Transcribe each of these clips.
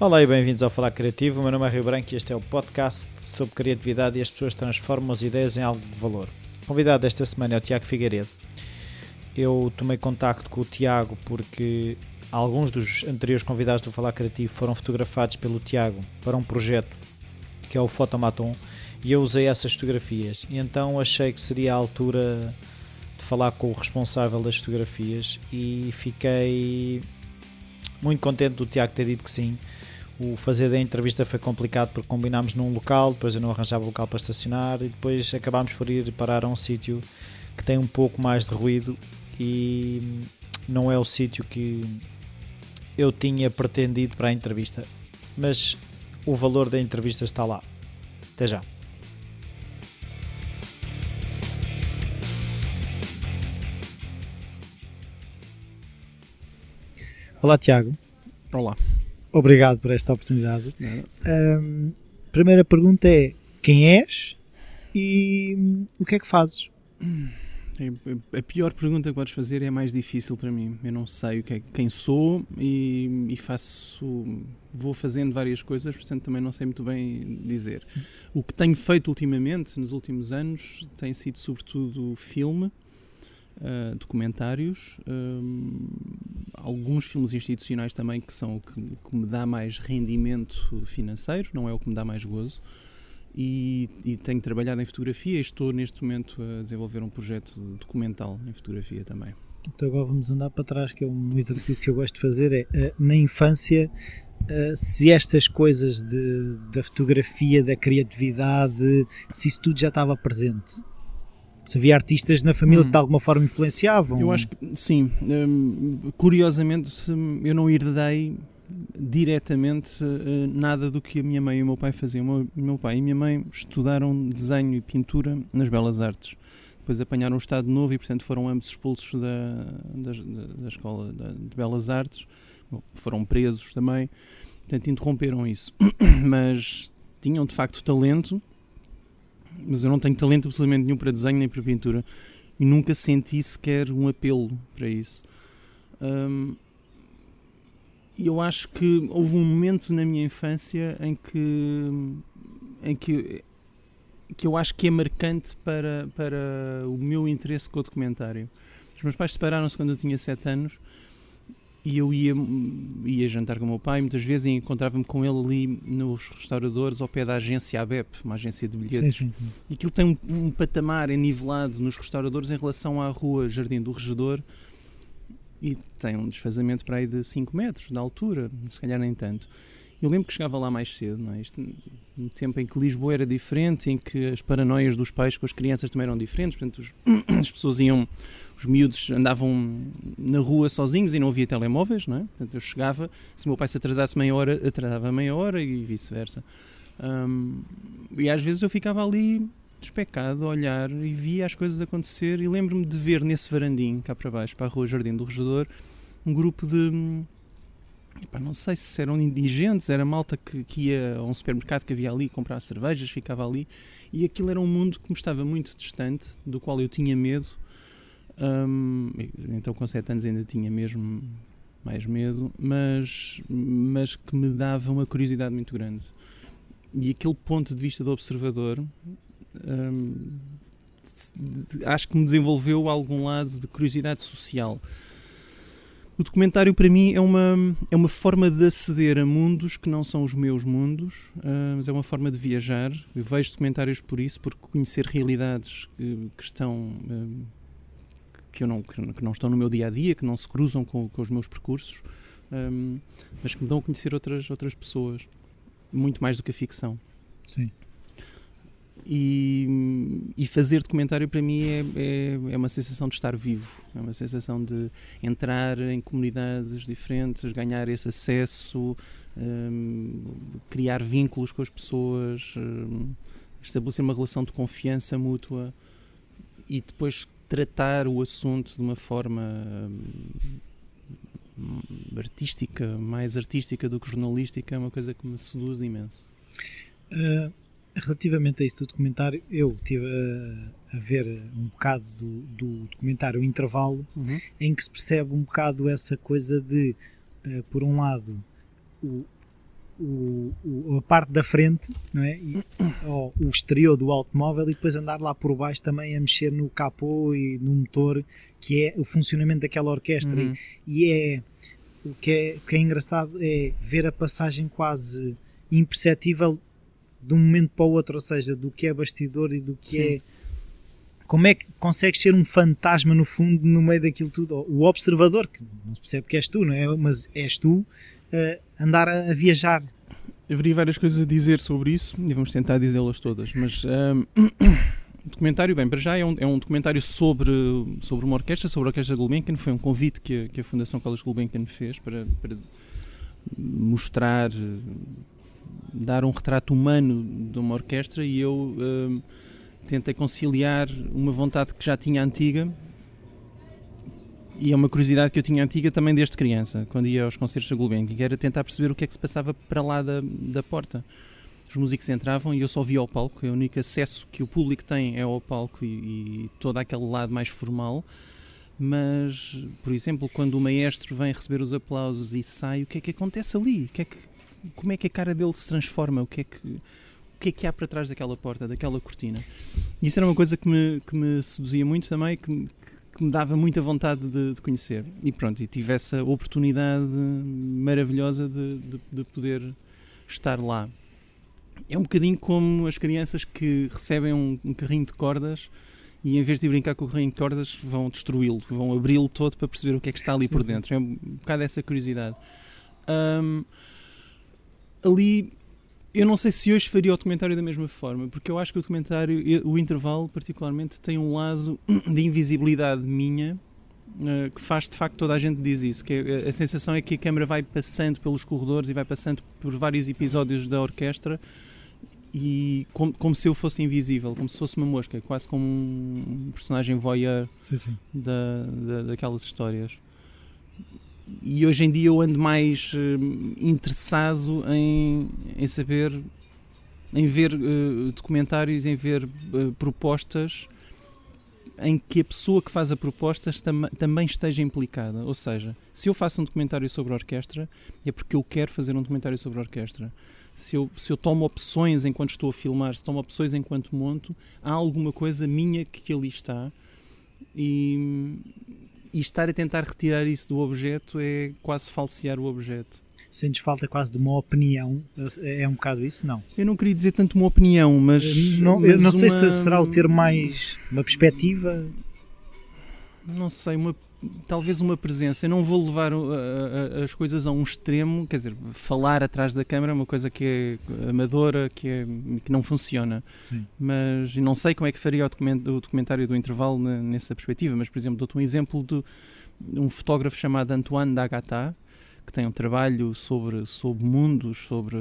Olá e bem-vindos ao Falar Criativo. O meu nome é Rio Branco e este é o podcast sobre criatividade e as pessoas transformam as ideias em algo de valor. O convidado desta semana é o Tiago Figueiredo. Eu tomei contacto com o Tiago porque alguns dos anteriores convidados do Falar Criativo foram fotografados pelo Tiago para um projeto que é o Fotomaton e eu usei essas fotografias. E então achei que seria a altura de falar com o responsável das fotografias e fiquei muito contente do Tiago ter dito que sim o fazer da entrevista foi complicado porque combinámos num local, depois eu não arranjava local para estacionar e depois acabámos por ir parar a um sítio que tem um pouco mais de ruído e não é o sítio que eu tinha pretendido para a entrevista. Mas o valor da entrevista está lá. Até já. Olá Tiago. Olá. Obrigado por esta oportunidade. Um, primeira pergunta é: quem és e o que é que fazes? A pior pergunta que podes fazer é a mais difícil para mim. Eu não sei o que é, quem sou e, e, faço. Vou fazendo várias coisas, portanto também não sei muito bem dizer. O que tenho feito ultimamente, nos últimos anos, tem sido sobretudo filme uh, documentários, um, alguns filmes institucionais também que são o que, que, me dá mais rendimento financeiro, não é o que me dá mais gozo. E, e, tenho trabalhado em fotografia e estou neste momento a desenvolver um projeto documental em fotografia também. Então agora vamos andar para trás, que é um exercício que eu gosto de fazer, é uh, na infância Uh, se estas coisas de, da fotografia, da criatividade, se isso tudo já estava presente se havia artistas na família hum. que de alguma forma influenciavam. Eu acho que sim. Um, curiosamente, hum, eu não herdei diretamente uh, nada do que a minha mãe e o meu pai faziam. O meu, pai e a minha mãe estudaram desenho e pintura nas Belas Artes. Depois apanharam o Estado Novo e, portanto, foram ambos expulsos da, da, da Escola de Belas Artes. Foram presos também. Portanto, interromperam isso. Mas tinham, de facto, talento mas eu não tenho talento absolutamente nenhum para desenho nem para pintura e nunca senti sequer um apelo para isso. Um, eu acho que houve um momento na minha infância em que em que que eu acho que é marcante para para o meu interesse com o documentário. Os meus pais separaram-se quando eu tinha 7 anos e eu ia, ia jantar com o meu pai, muitas vezes encontrava-me com ele ali nos restauradores ao pé da agência ABEP, uma agência de bilhetes. Sim, sim. E aquilo tem um, um patamar enivelado nos restauradores em relação à rua Jardim do Regedor e tem um desfazamento para aí de 5 metros de altura, se calhar nem tanto. Eu lembro que chegava lá mais cedo, não é? Isto, no tempo em que Lisboa era diferente, em que as paranoias dos pais com as crianças também eram diferentes, portanto os, as pessoas iam os miúdos andavam na rua sozinhos e não havia telemóveis, não é? Portanto, eu chegava, se o meu pai se atrasasse meia hora, atrasava meia hora e vice-versa. Um, e às vezes eu ficava ali despecado a olhar e via as coisas acontecer e lembro-me de ver nesse varandim, cá para baixo, para a rua Jardim do Regedor, um grupo de... Epá, não sei se eram indigentes, era malta que, que ia a um supermercado que havia ali comprar cervejas, ficava ali e aquilo era um mundo que me estava muito distante, do qual eu tinha medo um, então com 7 anos ainda tinha mesmo mais medo, mas, mas que me dava uma curiosidade muito grande. E aquele ponto de vista do observador um, acho que me desenvolveu algum lado de curiosidade social. O documentário para mim é uma, é uma forma de aceder a mundos que não são os meus mundos, uh, mas é uma forma de viajar. Eu vejo documentários por isso, por conhecer realidades que, que estão uh, que, eu não, que não estão no meu dia a dia, que não se cruzam com, com os meus percursos, um, mas que me dão a conhecer outras, outras pessoas, muito mais do que a ficção. Sim. E, e fazer documentário para mim é, é, é, uma sensação de estar vivo, é uma sensação de entrar em comunidades diferentes, ganhar esse acesso, um, criar vínculos com as pessoas, um, estabelecer uma relação de confiança mútua e depois tratar o assunto de uma forma hum, artística, mais artística do que jornalística, é uma coisa que me seduz imenso. Uh, relativamente a isso do documentário, eu estive a, a, ver um bocado do, do documentário o Intervalo, uhum. em que se percebe um bocado essa coisa de, uh, por um lado, o, o, o, a parte da frente, não é? E, ou, o exterior do automóvel e depois andar lá por baixo também a mexer no capô e no motor, que é o funcionamento daquela orquestra. Uhum. E, e é o que, é o que é engraçado é ver a passagem quase imperceptível de um momento para o outro, ou seja, do que é bastidor e do que Sim. é. Como é que consegues ser um fantasma no fundo, no meio daquilo tudo? O observador, que não se percebe que és tu, não é? Mas és tu andar a, a viajar. Haveria várias coisas a dizer sobre isso e vamos tentar dizê-las todas, mas o documentário, bem, para já é um, é um documentário sobre, sobre uma orquestra, sobre a Orquestra Gulbenkian, foi um convite que a, que a Fundação Carlos Gulbenkian fez para, para mostrar, eh, dar um retrato humano de uma orquestra e eu ahm, tentei conciliar uma vontade que já tinha antiga e é uma curiosidade que eu tinha antiga também desde criança, quando ia aos concertos da Gulbenkian, que era tentar perceber o que é que se passava para lá da, da porta. Os músicos entravam e eu só via ao palco, é o único acesso que o público tem é ao palco e, e todo aquele lado mais formal. Mas, por exemplo, quando o maestro vem receber os aplausos e sai, o que é que acontece ali? O que é que, como é que a cara dele se transforma? O que é que, o que, é que há para trás daquela porta, daquela cortina? Isso era uma coisa que me, que me seduzia muito também, que, que me dava muita vontade de, de conhecer. E pronto, e tive essa oportunidade maravilhosa de, de, de poder estar lá. É um bocadinho como as crianças que recebem um, um carrinho de cordas e em vez de brincar com o carrinho de cordas vão destruí-lo, vão abri-lo todo para perceber o que é que está ali Sim, por sim. dentro. É um bocado essa curiosidade. Ahm, ali eu não sei se hoje faria o documentário da mesma forma, porque eu acho que o documentário, o intervalo particularmente, tem um lado de invisibilidade minha eh, que faz de facto toda a gente diz isso, que é- a sensação é que a câmera vai passando pelos corredores e vai passando por vários episódios da orquestra e como, como se eu fosse invisível, como se fosse uma mosca, quase como um personagem voyeur Sim, sim. da, da- daquelas histórias. E hoje em dia eu ando mais eh, interessado em, em saber, em ver eh, documentários, em ver eh, propostas em que a pessoa que faz a proposta tam- também esteja implicada. Ou seja, se eu faço um documentário sobre a orquestra, é porque eu quero fazer um documentário sobre a orquestra. Se eu, se eu tomo opções enquanto estou a filmar, se tomo opções enquanto monto, há alguma coisa minha que ali está e, e estar a tentar retirar isso do objeto é quase falsear o objeto. Sentes falta quase de uma opinião? É um bocado isso? Não. Eu não queria dizer tanto uma opinião, mas. não eu mas não sei uma- se será o ter mais uma perspectiva. Não sei, uma, talvez uma presença. Eu não vou levar as coisas a um extremo, quer dizer, falar atrás da câmara é uma coisa que é amadora, que, é, que não funciona. Sim. Mas não sei como é que faria o, document- o documentário do intervalo nessa perspectiva. Mas, por exemplo, dou-te um exemplo de um fotógrafo chamado Antoine Dagata, que tem um trabalho sobre, sobre mundos, sobre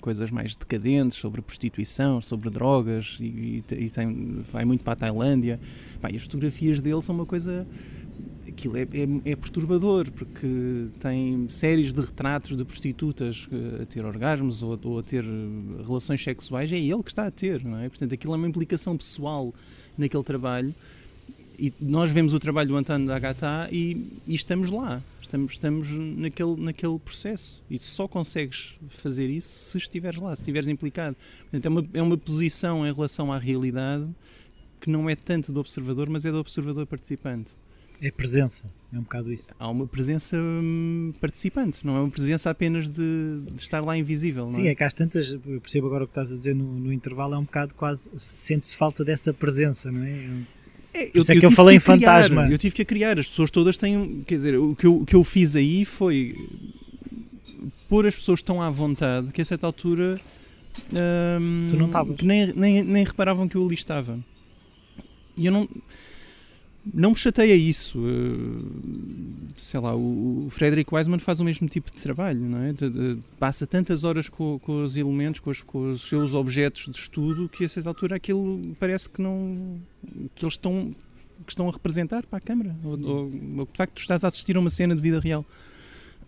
coisas mais decadentes, sobre prostituição, sobre drogas, e, e te- tem, vai muito para a Tailândia. Pá, e as fotografias dele são uma coisa. Aquilo é, é, é perturbador, porque tem séries de retratos de prostitutas eh, a ter orgasmos ou, ou a ter eh, relações sexuais, é ele que está a ter, não é? Portanto, aquilo é uma implicação pessoal naquele trabalho e nós vemos o trabalho do António da Agatha e, e estamos lá, estamos, estamos naquele, naquele processo e só consegues fazer isso se estiveres lá, se estiveres implicado. Portanto, é uma, é uma posição em relação à realidade que não é tanto do observador, mas é do observador participante. É presença. É um bocado isso. Há uma presença hum, participante, não é uma presença apenas de, de estar lá invisível. Sim, é? é que às tantas, eu percebo agora o que estás a dizer no, no intervalo, é um bocado quase. Sente-se falta dessa presença, não é? É, Por isso é que eu falei tive em que a criar, fantasma. eu tive que a criar. As pessoas todas têm. Quer dizer, o que eu, o que eu fiz aí foi pôr as pessoas tão à vontade que a certa altura. hum, Tu não estavas. que nem, nem, nem reparavam que eu ali estava. E eu não. Não me chateia isso. eh, sei lá, o, Frederick Wiseman faz o mesmo tipo de trabalho, não é? De- de- passa tantas horas com, com os elementos, com os, com os seus objetos de estudo, que a certa altura aquilo parece que não. que eles estão. que estão a representar para a câmara. Ou, ou, ou que de facto tu estás a assistir a uma cena de vida real.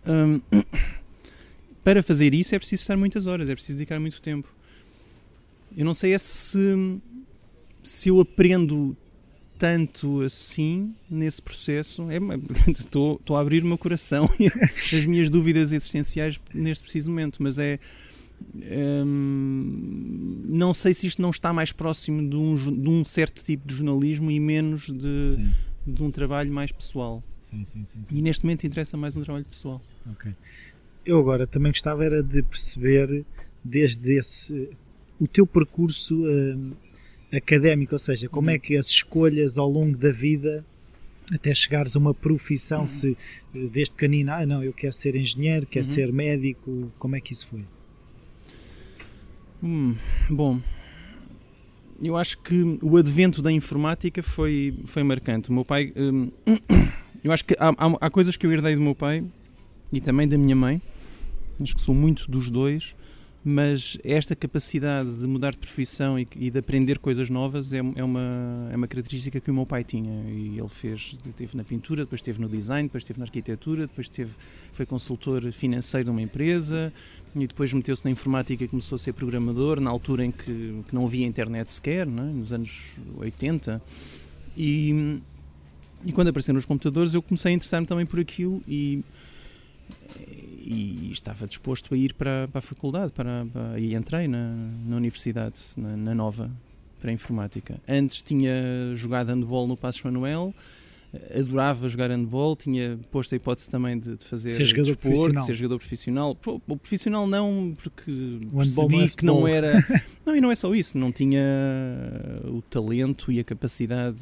Hum, para fazer isso é preciso estar muitas horas, é preciso dedicar muito tempo. Eu não sei é se, se eu aprendo tanto assim nesse processo. É, Estou estou a abrir o meu coração e as minhas dúvidas existenciais neste preciso momento, mas é hum, não sei se isto não está mais próximo de um, de um certo tipo de jornalismo e menos de, de um trabalho mais pessoal. Sim, sim, sim, e neste momento interessa mais um trabalho pessoal. Ok. Eu agora também gostava era de perceber desde esse o teu percurso uh, académico, ou seja, como uhum. é que as escolhas ao longo da vida até chegares a uma profissão, uhum. se desde pequenino, ah não, eu quero ser engenheiro, quero uhum. ser médico, como é que isso foi? Hum, bom, eu acho que o advento da informática foi, foi marcante. O meu pai, hum, eu acho que há, há, há coisas que eu herdei do meu pai e também da minha mãe, acho que sou muito dos dois, mas esta capacidade de mudar de profissão e, e de aprender coisas novas é, é, uma, é uma característica que o meu pai tinha e ele fez, teve na pintura, depois esteve no design, depois esteve na arquitetura, depois teve, foi consultor financeiro de uma empresa e depois meteu-se na informática e começou a ser programador na altura em que, que não havia internet sequer, é? nos anos 80 e, e quando apareceram os computadores eu comecei a interessar-me também por aquilo e e estava disposto a ir para, para a faculdade para, para, e entrei na, na universidade, na, na, Nova, para a informática. Antes tinha jogado handball no Passos Manuel, adorava jogar handball, tinha posto a hipótese também de, de fazer ser jogador desporto, profissional. de ser jogador profissional. O profissional não, porque o percebi é que não era... não, e não é só isso, não tinha o talento e a capacidade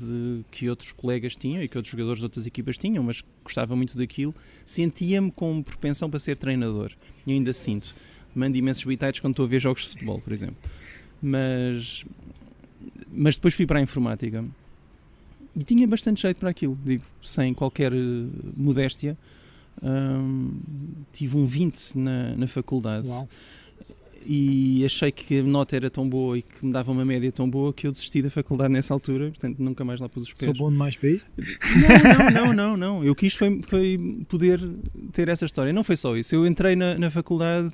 que outros colegas tinham e que outros jogadores de outras equipas tinham, mas gostava muito daquilo. Sentia-me com propensão para ser treinador, e ainda sinto. Mando imensos bitites quando estou a ver jogos de futebol, por exemplo. Mas, mas depois fui para a informática e tinha bastante jeito para aquilo, digo, sem qualquer uh, modéstia. Tive um 20 na, na faculdade. Uau. E achei que a nota era tão boa e que me dava uma média tão boa que eu desisti da faculdade nessa altura, portanto nunca mais lá pus os pés. Sou bom demais para isso? Não, não, não, não, não. Eu quis foi, foi poder ter essa história. Não foi só isso. Eu entrei na, na faculdade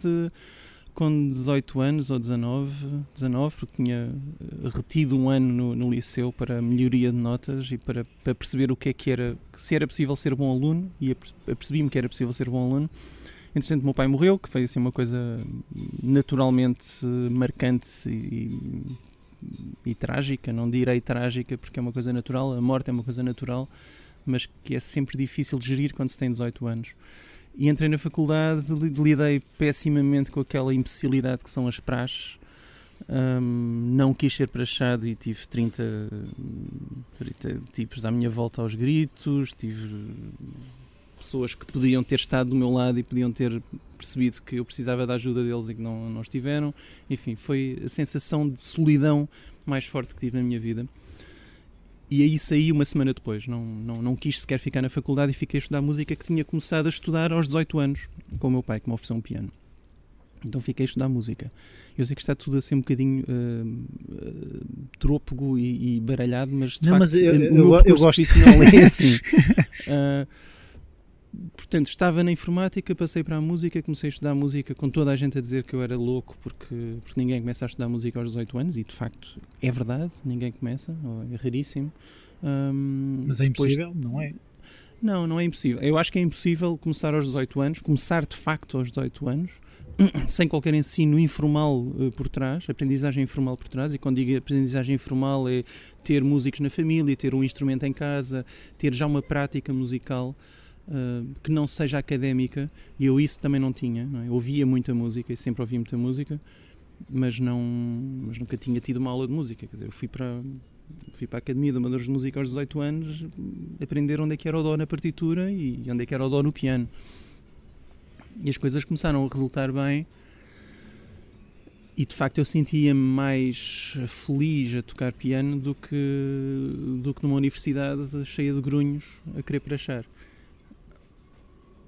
com 18 anos ou 19, 19 porque tinha eh, retido um ano no, no liceu para melhoria de notas e para, para, perceber o que é que era, se era possível ser bom aluno, e percebi-me que era possível ser bom aluno. Entretanto, meu pai morreu, que foi assim uma coisa naturalmente marcante e, e, trágica, não direi trágica porque é uma coisa natural, a morte é uma coisa natural, mas que é sempre difícil de gerir quando se tem 18 anos. E entrei na faculdade, lidei pessimamente com aquela imbecilidade que são as praxes. Um, não quis ser prachado e tive 30, 30 tipos à minha volta aos gritos, tive pessoas que podiam ter estado do meu lado e podiam ter percebido que eu precisava da ajuda deles e que não, não estiveram. Enfim, foi a sensação de solidão mais forte que tive na minha vida. E aí saí uma semana depois. Não, não, não quis sequer ficar na faculdade e fiquei a estudar música que tinha começado a estudar aos 18 anos, com o meu pai, que me ofereceu um piano. Então fiquei a estudar música. Eu sei que está tudo assim um bocadinho uh, uh, e, e, baralhado, mas de não, facto mas eu, eu, eu, gosto. é assim. uh, portanto, estava na informática, passei para a música, comecei a estudar música com toda a gente a dizer que eu era louco porque, porque ninguém começa a estudar música aos 18 anos e de facto é verdade, ninguém começa, é raríssimo. Um, Mas é impossível, não é? Não, não é impossível. Eu acho que é impossível começar aos 18 anos, começar de facto aos 18 anos, sem qualquer ensino informal uh, por trás, aprendizagem informal por trás, e quando digo aprendizagem informal é ter músicos na família, ter um instrumento em casa, ter já uma prática musical uh, que não seja académica, e eu isso também não tinha. Não é? Ouvia muita música e sempre ouvi muita música, mas, não, mas nunca tinha tido uma aula de música. Quer dizer, eu fui para, fui para a Academia de Amadores de Música aos 18 anos aprender onde é que era o dó na partitura e onde é que era o dó no piano. E as coisas começaram a resultar bem e de facto eu sentia-me mais feliz a tocar piano do que, do que numa universidade cheia de grunhos a querer prachar.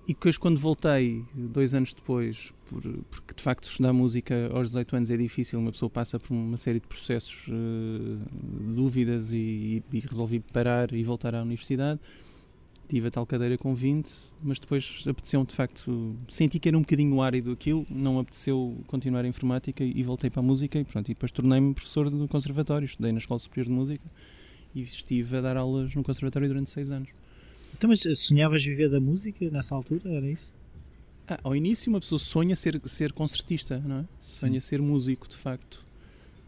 E depois, quando voltei, dois anos depois, por, porque de facto estudar música aos 18 anos é difícil, uma pessoa passa por uma série de processos, uh, dúvidas e, e, resolvi parar e voltar à universidade. Tive a tal cadeira com 20, mas depois apeteceu de facto, senti que era um bocadinho árido aquilo, não apeteceu continuar a informática e voltei para a música e, pronto, e depois tornei-me professor do conservatório, estudei na Escola Superior de Música e estive a dar aulas no conservatório durante seis anos. Então, mas sonhavas viver da música nessa altura? Era isso? Ah, ao início, uma pessoa sonha ser, ser concertista, não é? Sonha Sim. ser músico, de facto.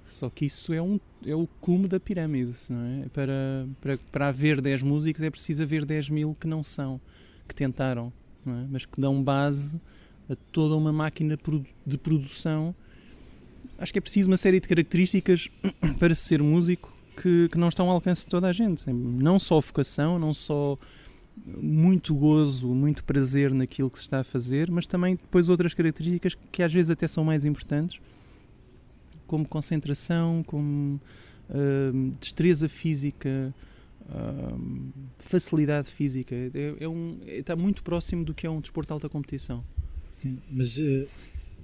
Só que isso é, um, é o cume da pirâmide, não é? Para, para, para haver 10 músicos é preciso haver 10 mil que não são, que tentaram, não é? mas que dão base a toda uma máquina de produção. Acho que é preciso uma série de características para ser músico que, que não estão ao alcance de toda a gente. Não só vocação, não só muito gozo, muito prazer naquilo que se está a fazer, mas também depois outras características que às vezes até são mais importantes, como concentração, como uh, destreza física, uh, facilidade física. É, é um, é, está muito próximo do que é um desporto de alta competição. Sim, mas uh,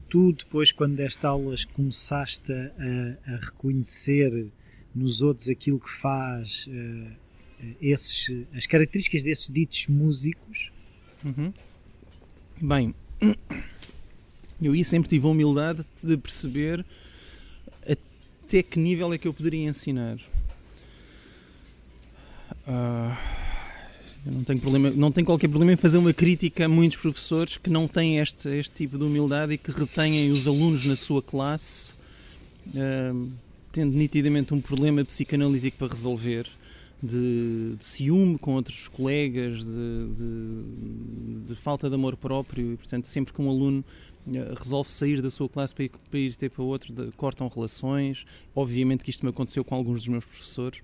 tu depois, quando deste aulas, começaste a, a, reconhecer nos outros aquilo que faz uh, esses, as características desses ditos músicos? Uhum. Bem, eu sempre tive a humildade de perceber até que nível é que eu poderia ensinar. Uh, não tenho, problema, não tenho qualquer problema em fazer uma crítica a muitos professores que não têm este, este tipo de humildade e que retêm os alunos na sua classe, uh, tendo nitidamente um problema psicanalítico para resolver, de, de ciúme com outros colegas, de, de, de, falta de amor próprio, e portanto, sempre que um aluno uh, resolve sair da sua classe para ir, para ir ter para outro, cortam relações. Obviamente que isto me aconteceu com alguns dos meus professores.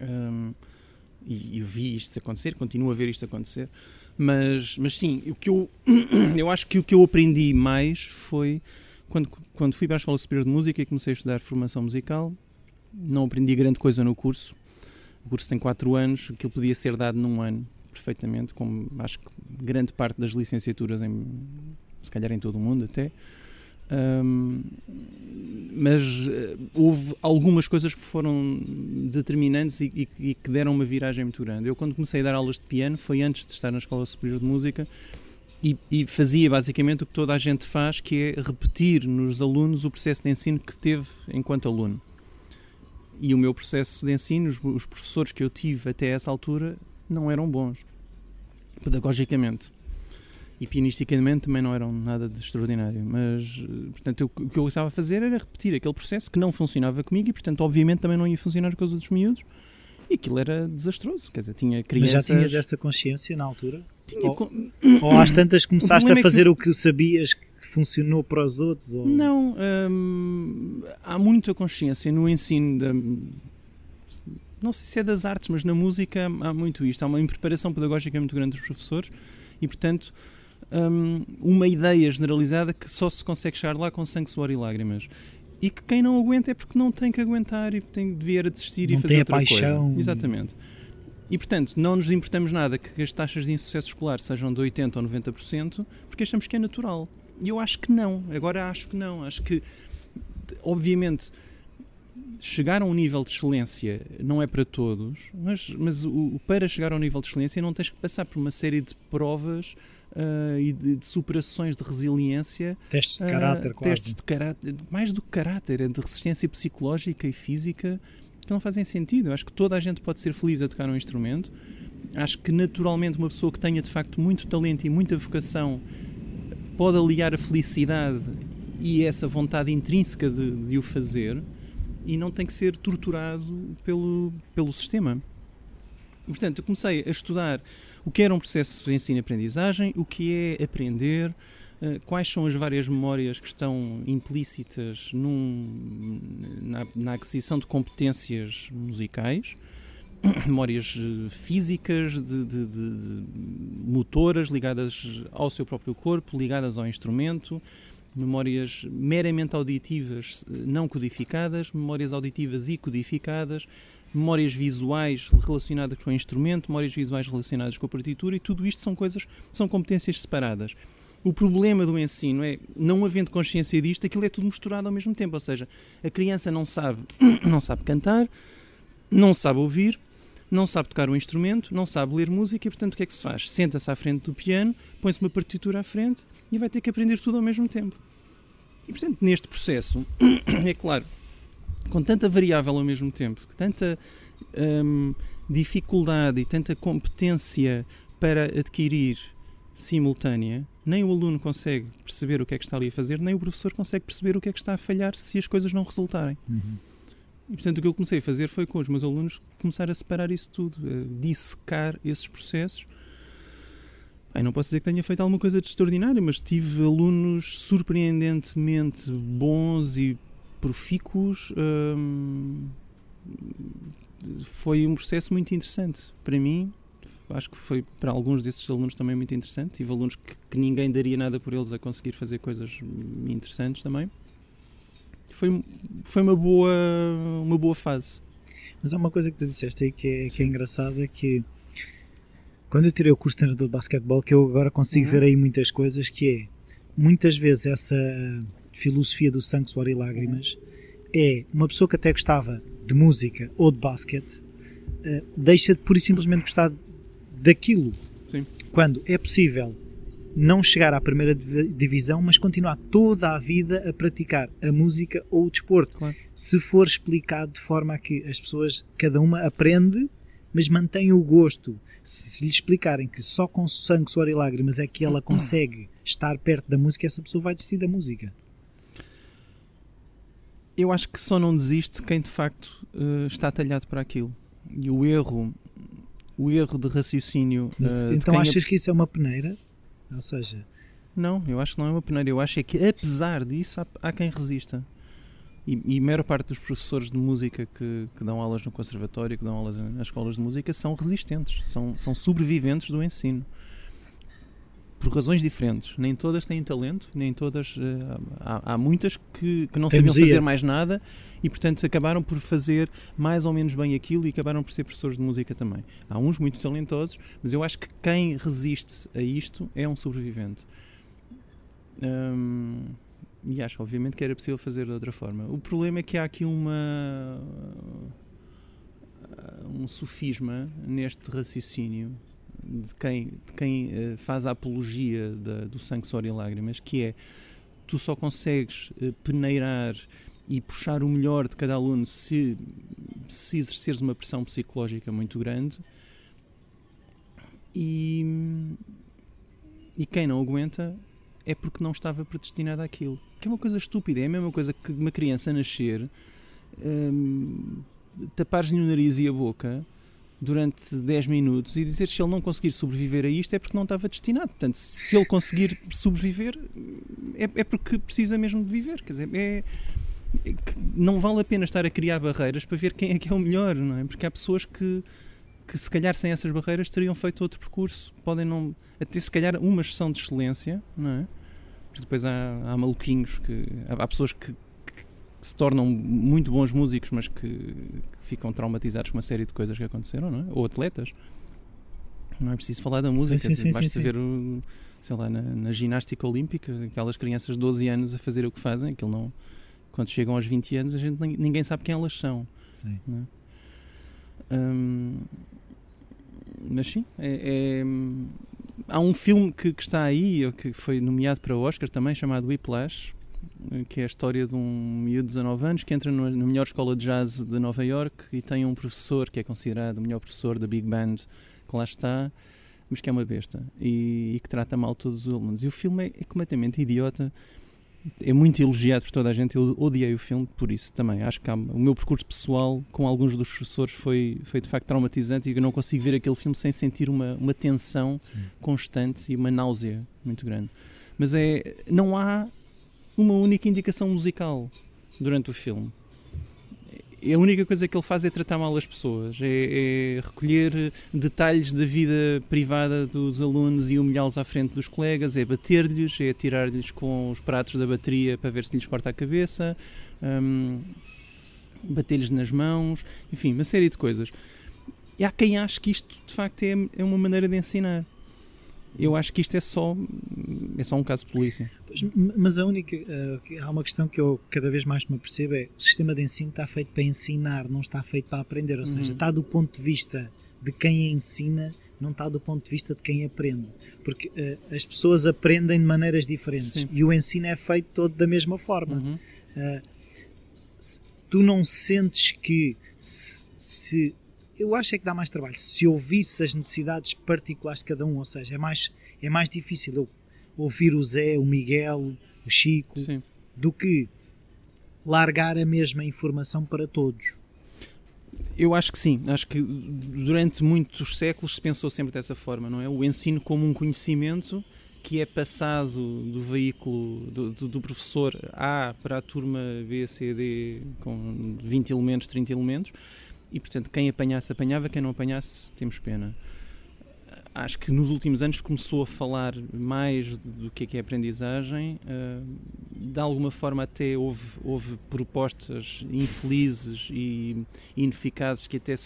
Um, e eu vi isto acontecer, continuo a ver isto acontecer. Mas, mas sim, o que eu, eu acho que o que eu aprendi mais foi quando, quando fui para a Escola Superior de Música e comecei a estudar formação musical. Não aprendi grande coisa no curso. O curso tem 4 anos, aquilo podia ser dado num ano, perfeitamente, como acho que grande parte das licenciaturas, em, se calhar em todo o mundo até. Um, mas uh, houve algumas coisas que foram determinantes e, e, e, que deram uma viragem muito grande. Eu, quando comecei a dar aulas de piano, foi antes de estar na Escola Superior de Música e, e, fazia basicamente o que toda a gente faz, que é repetir nos alunos o processo de ensino que teve enquanto aluno. E o meu processo de ensino, os, os professores que eu tive até essa altura, não eram bons, pedagogicamente e pianisticamente também não eram nada de extraordinário. Mas, portanto, eu, o que eu estava a fazer era repetir aquele processo que não funcionava comigo e, portanto, obviamente também não ia funcionar com os outros miúdos. E aquilo era desastroso. Quer dizer, tinha crianças... Mas já tinhas essa consciência na altura? Tinha... Ou, ou às tantas começaste a fazer é que... o que sabias que funcionou para os outros? Ou... Não. Hum, há muita consciência no ensino da não sei se é das artes, mas na música há muito isto. Há uma impreparação pedagógica muito grande dos professores e, portanto, um, uma ideia generalizada que só se consegue chegar lá com sangue, suor e lágrimas. E que quem não aguenta é porque não tem que aguentar e tem de vir a desistir não e fazer outra paixão. coisa. Exatamente. E, portanto, não nos importamos nada que as taxas de insucesso escolar sejam de 80% ou 90%, porque achamos que é natural. E eu acho que não. Agora acho que não. Acho que, obviamente, chegar a um nível de excelência não é para todos, mas, mas o, para chegar ao nível de excelência não tens que passar por uma série de provas uh, e de, de, superações de resiliência. Testes de caráter, uh, quase. Testes de caráter, mais do que caráter, é de resistência psicológica e física que não fazem sentido. Eu acho que toda a gente pode ser feliz a tocar um instrumento. Acho que naturalmente uma pessoa que tenha de facto muito talento e muita vocação pode aliar a felicidade e essa vontade intrínseca de, de o fazer e não tem que ser torturado pelo, pelo sistema. Portanto, eu comecei a estudar o que era um processo de ensino-aprendizagem, o que é aprender, eh, quais são as várias memórias que estão implícitas num, na, na, aquisição de competências musicais, memórias eh, físicas, de, de, de, motoras ligadas ao seu próprio corpo, ligadas ao instrumento, memórias meramente auditivas eh, não codificadas, memórias auditivas e codificadas, memórias visuais relacionadas com o instrumento, memórias visuais relacionadas com a partitura, e tudo isto são coisas, são competências separadas. O problema do ensino é, não havendo consciência disto, aquilo é tudo misturado ao mesmo tempo. Ou seja, a criança não sabe, não sabe cantar, não sabe ouvir, não sabe tocar um instrumento, não sabe ler música e, portanto, o que é que se faz? Senta-se à frente do piano, põe-se uma partitura à frente e vai ter que aprender tudo ao mesmo tempo. E, portanto, neste processo, é claro, com tanta variável ao mesmo tempo, tanta hum, dificuldade e tanta competência para adquirir simultânea, nem o aluno consegue perceber o que é que está ali a fazer, nem o professor consegue perceber o que é que está a falhar se as coisas não resultarem. Uhum. E portanto o que eu comecei a fazer foi com os meus alunos começar a separar isso tudo, a dissecar esses processos. Bem, não posso dizer que tenha feito alguma coisa de extraordinário, mas tive alunos surpreendentemente bons e profícuos. Hum, foi um processo muito interessante para mim. Acho que foi para alguns desses alunos também muito interessante. Tive alunos que, que ninguém daria nada por eles a conseguir fazer coisas interessantes também. Foi, foi uma, boa, uma boa fase. Mas há uma coisa que tu disseste aí que é, que é engraçada, que quando eu tirei o curso de treinador de basquetebol, que eu agora consigo uhum. ver aí muitas coisas, que é, muitas vezes essa filosofia do sangue, suor e lágrimas é uma pessoa que até gostava de música ou de basquete, uh, deixa de pura e simplesmente gostar daquilo. Sim. Quando é possível não chegar à primeira divisão, mas continuar toda a vida a praticar a música ou o desporto. Claro. Se for explicado de forma a que as pessoas, cada uma aprende, mas mantém o gosto. Se lhe explicarem que só com sangue, suor e lágrimas é que ela consegue estar perto da música, essa pessoa vai desistir da música. Eu acho que só não desiste quem de facto uh, está talhado para aquilo. E o erro, o erro de raciocínio. Uh, então achas que isso é uma peneira? Ou seja. Não, eu acho que não é uma peneira. Eu acho é que, apesar disso, há, há quem resista. E, e a maior parte dos professores de música que, que, dão aulas no conservatório, que dão aulas nas escolas de música, são resistentes, são, são sobreviventes do ensino. Por razões diferentes. Nem todas têm talento, nem todas. Uh, há, há, muitas que, que não sabiam fazer mais nada e, portanto, acabaram por fazer mais ou menos bem aquilo e acabaram por ser professores de música também. Há uns muito talentosos, mas eu acho que quem resiste a isto é um sobrevivente. Hum, e acho, obviamente, que era possível fazer de outra forma. O problema é que há aqui uma um sofisma neste raciocínio de quem, de quem uh, faz a apologia da, do sangue, suor e lágrimas, que é tu só consegues uh, peneirar e puxar o melhor de cada aluno se, se exerceres uma pressão psicológica muito grande e, e quem não aguenta é porque não estava predestinado àquilo. Que é uma coisa estúpida, é a mesma coisa que uma criança nascer, hum, tapares-lhe o nariz e a boca durante 10 minutos e dizer se ele não conseguir sobreviver a isto é porque não estava destinado. Portanto, se ele conseguir sobreviver, é, é porque precisa mesmo de viver. Quer dizer, é, é não vale a pena estar a criar barreiras para ver quem é que é o melhor, não é? Porque há pessoas que, que se calhar sem essas barreiras teriam feito outro percurso. Podem não até se calhar uma sessão de excelência, não é? Porque depois há, há maluquinhos que. Há, há pessoas que, que, se tornam muito bons músicos, mas que, que, ficam traumatizados com uma série de coisas que aconteceram, não é? Ou atletas. Não é preciso falar da música, sim, sim, sim, basta ver o, sei lá, na, na, ginástica olímpica, aquelas crianças de 12 anos a fazer o que fazem, aquilo não. Quando chegam aos 20 anos, a gente ninguém sabe quem elas são. Sim. É? Hum, mas sim, é, é, há um filme que, que, está aí, que foi nomeado para o Oscar também, chamado Whiplash, que é a história de um miúdo de 19 anos que entra na melhor escola de jazz de Nova York e tem um professor que é considerado o melhor professor da Big Band que lá está, mas que é uma besta e, e que trata mal todos os alunos. E o filme é, é completamente idiota é muito elogiado por toda a gente. Eu odiei o filme por isso também. Acho que há, o meu percurso pessoal com alguns dos professores foi, foi de facto traumatizante e eu não consigo ver aquele filme sem sentir uma, uma tensão Sim. constante e uma náusea muito grande. Mas é, não há uma única indicação musical durante o filme a única coisa que ele faz é tratar mal as pessoas, é, é recolher detalhes da vida privada dos alunos e humilhá-los à frente dos colegas, é bater-lhes, é atirar-lhes com os pratos da bateria para ver se lhes corta a cabeça, um, bater-lhes nas mãos, enfim, uma série de coisas. E há quem ache que isto de facto é, é uma maneira de ensinar. Eu acho que isto é só, é só um caso de polícia. Mas a única. Uh, há uma questão que eu cada vez mais me percebo: é o sistema de ensino está feito para ensinar, não está feito para aprender. Ou uhum. seja, está do ponto de vista de quem ensina, não está do ponto de vista de quem aprende. Porque uh, as pessoas aprendem de maneiras diferentes Sim. e o ensino é feito todo da mesma forma. Uhum. Uh, se, tu não sentes que se, se eu acho é que dá mais trabalho se ouvisse as necessidades particulares de cada um, ou seja, é mais, é mais difícil eu ouvir o Zé, o Miguel, o Chico, Sim. do que largar a mesma informação para todos. Eu acho que sim. Acho que durante muitos séculos se pensou sempre dessa forma, não é? O ensino como um conhecimento que é passado do veículo do, do, do professor A para a turma B, C, D com 20 elementos, 30 elementos e, portanto, quem apanhasse, apanhava, quem não apanhasse, temos pena. Acho que nos últimos anos começou a falar mais do que é, que é aprendizagem. Uh, de alguma forma, até houve, houve propostas infelizes e ineficazes que até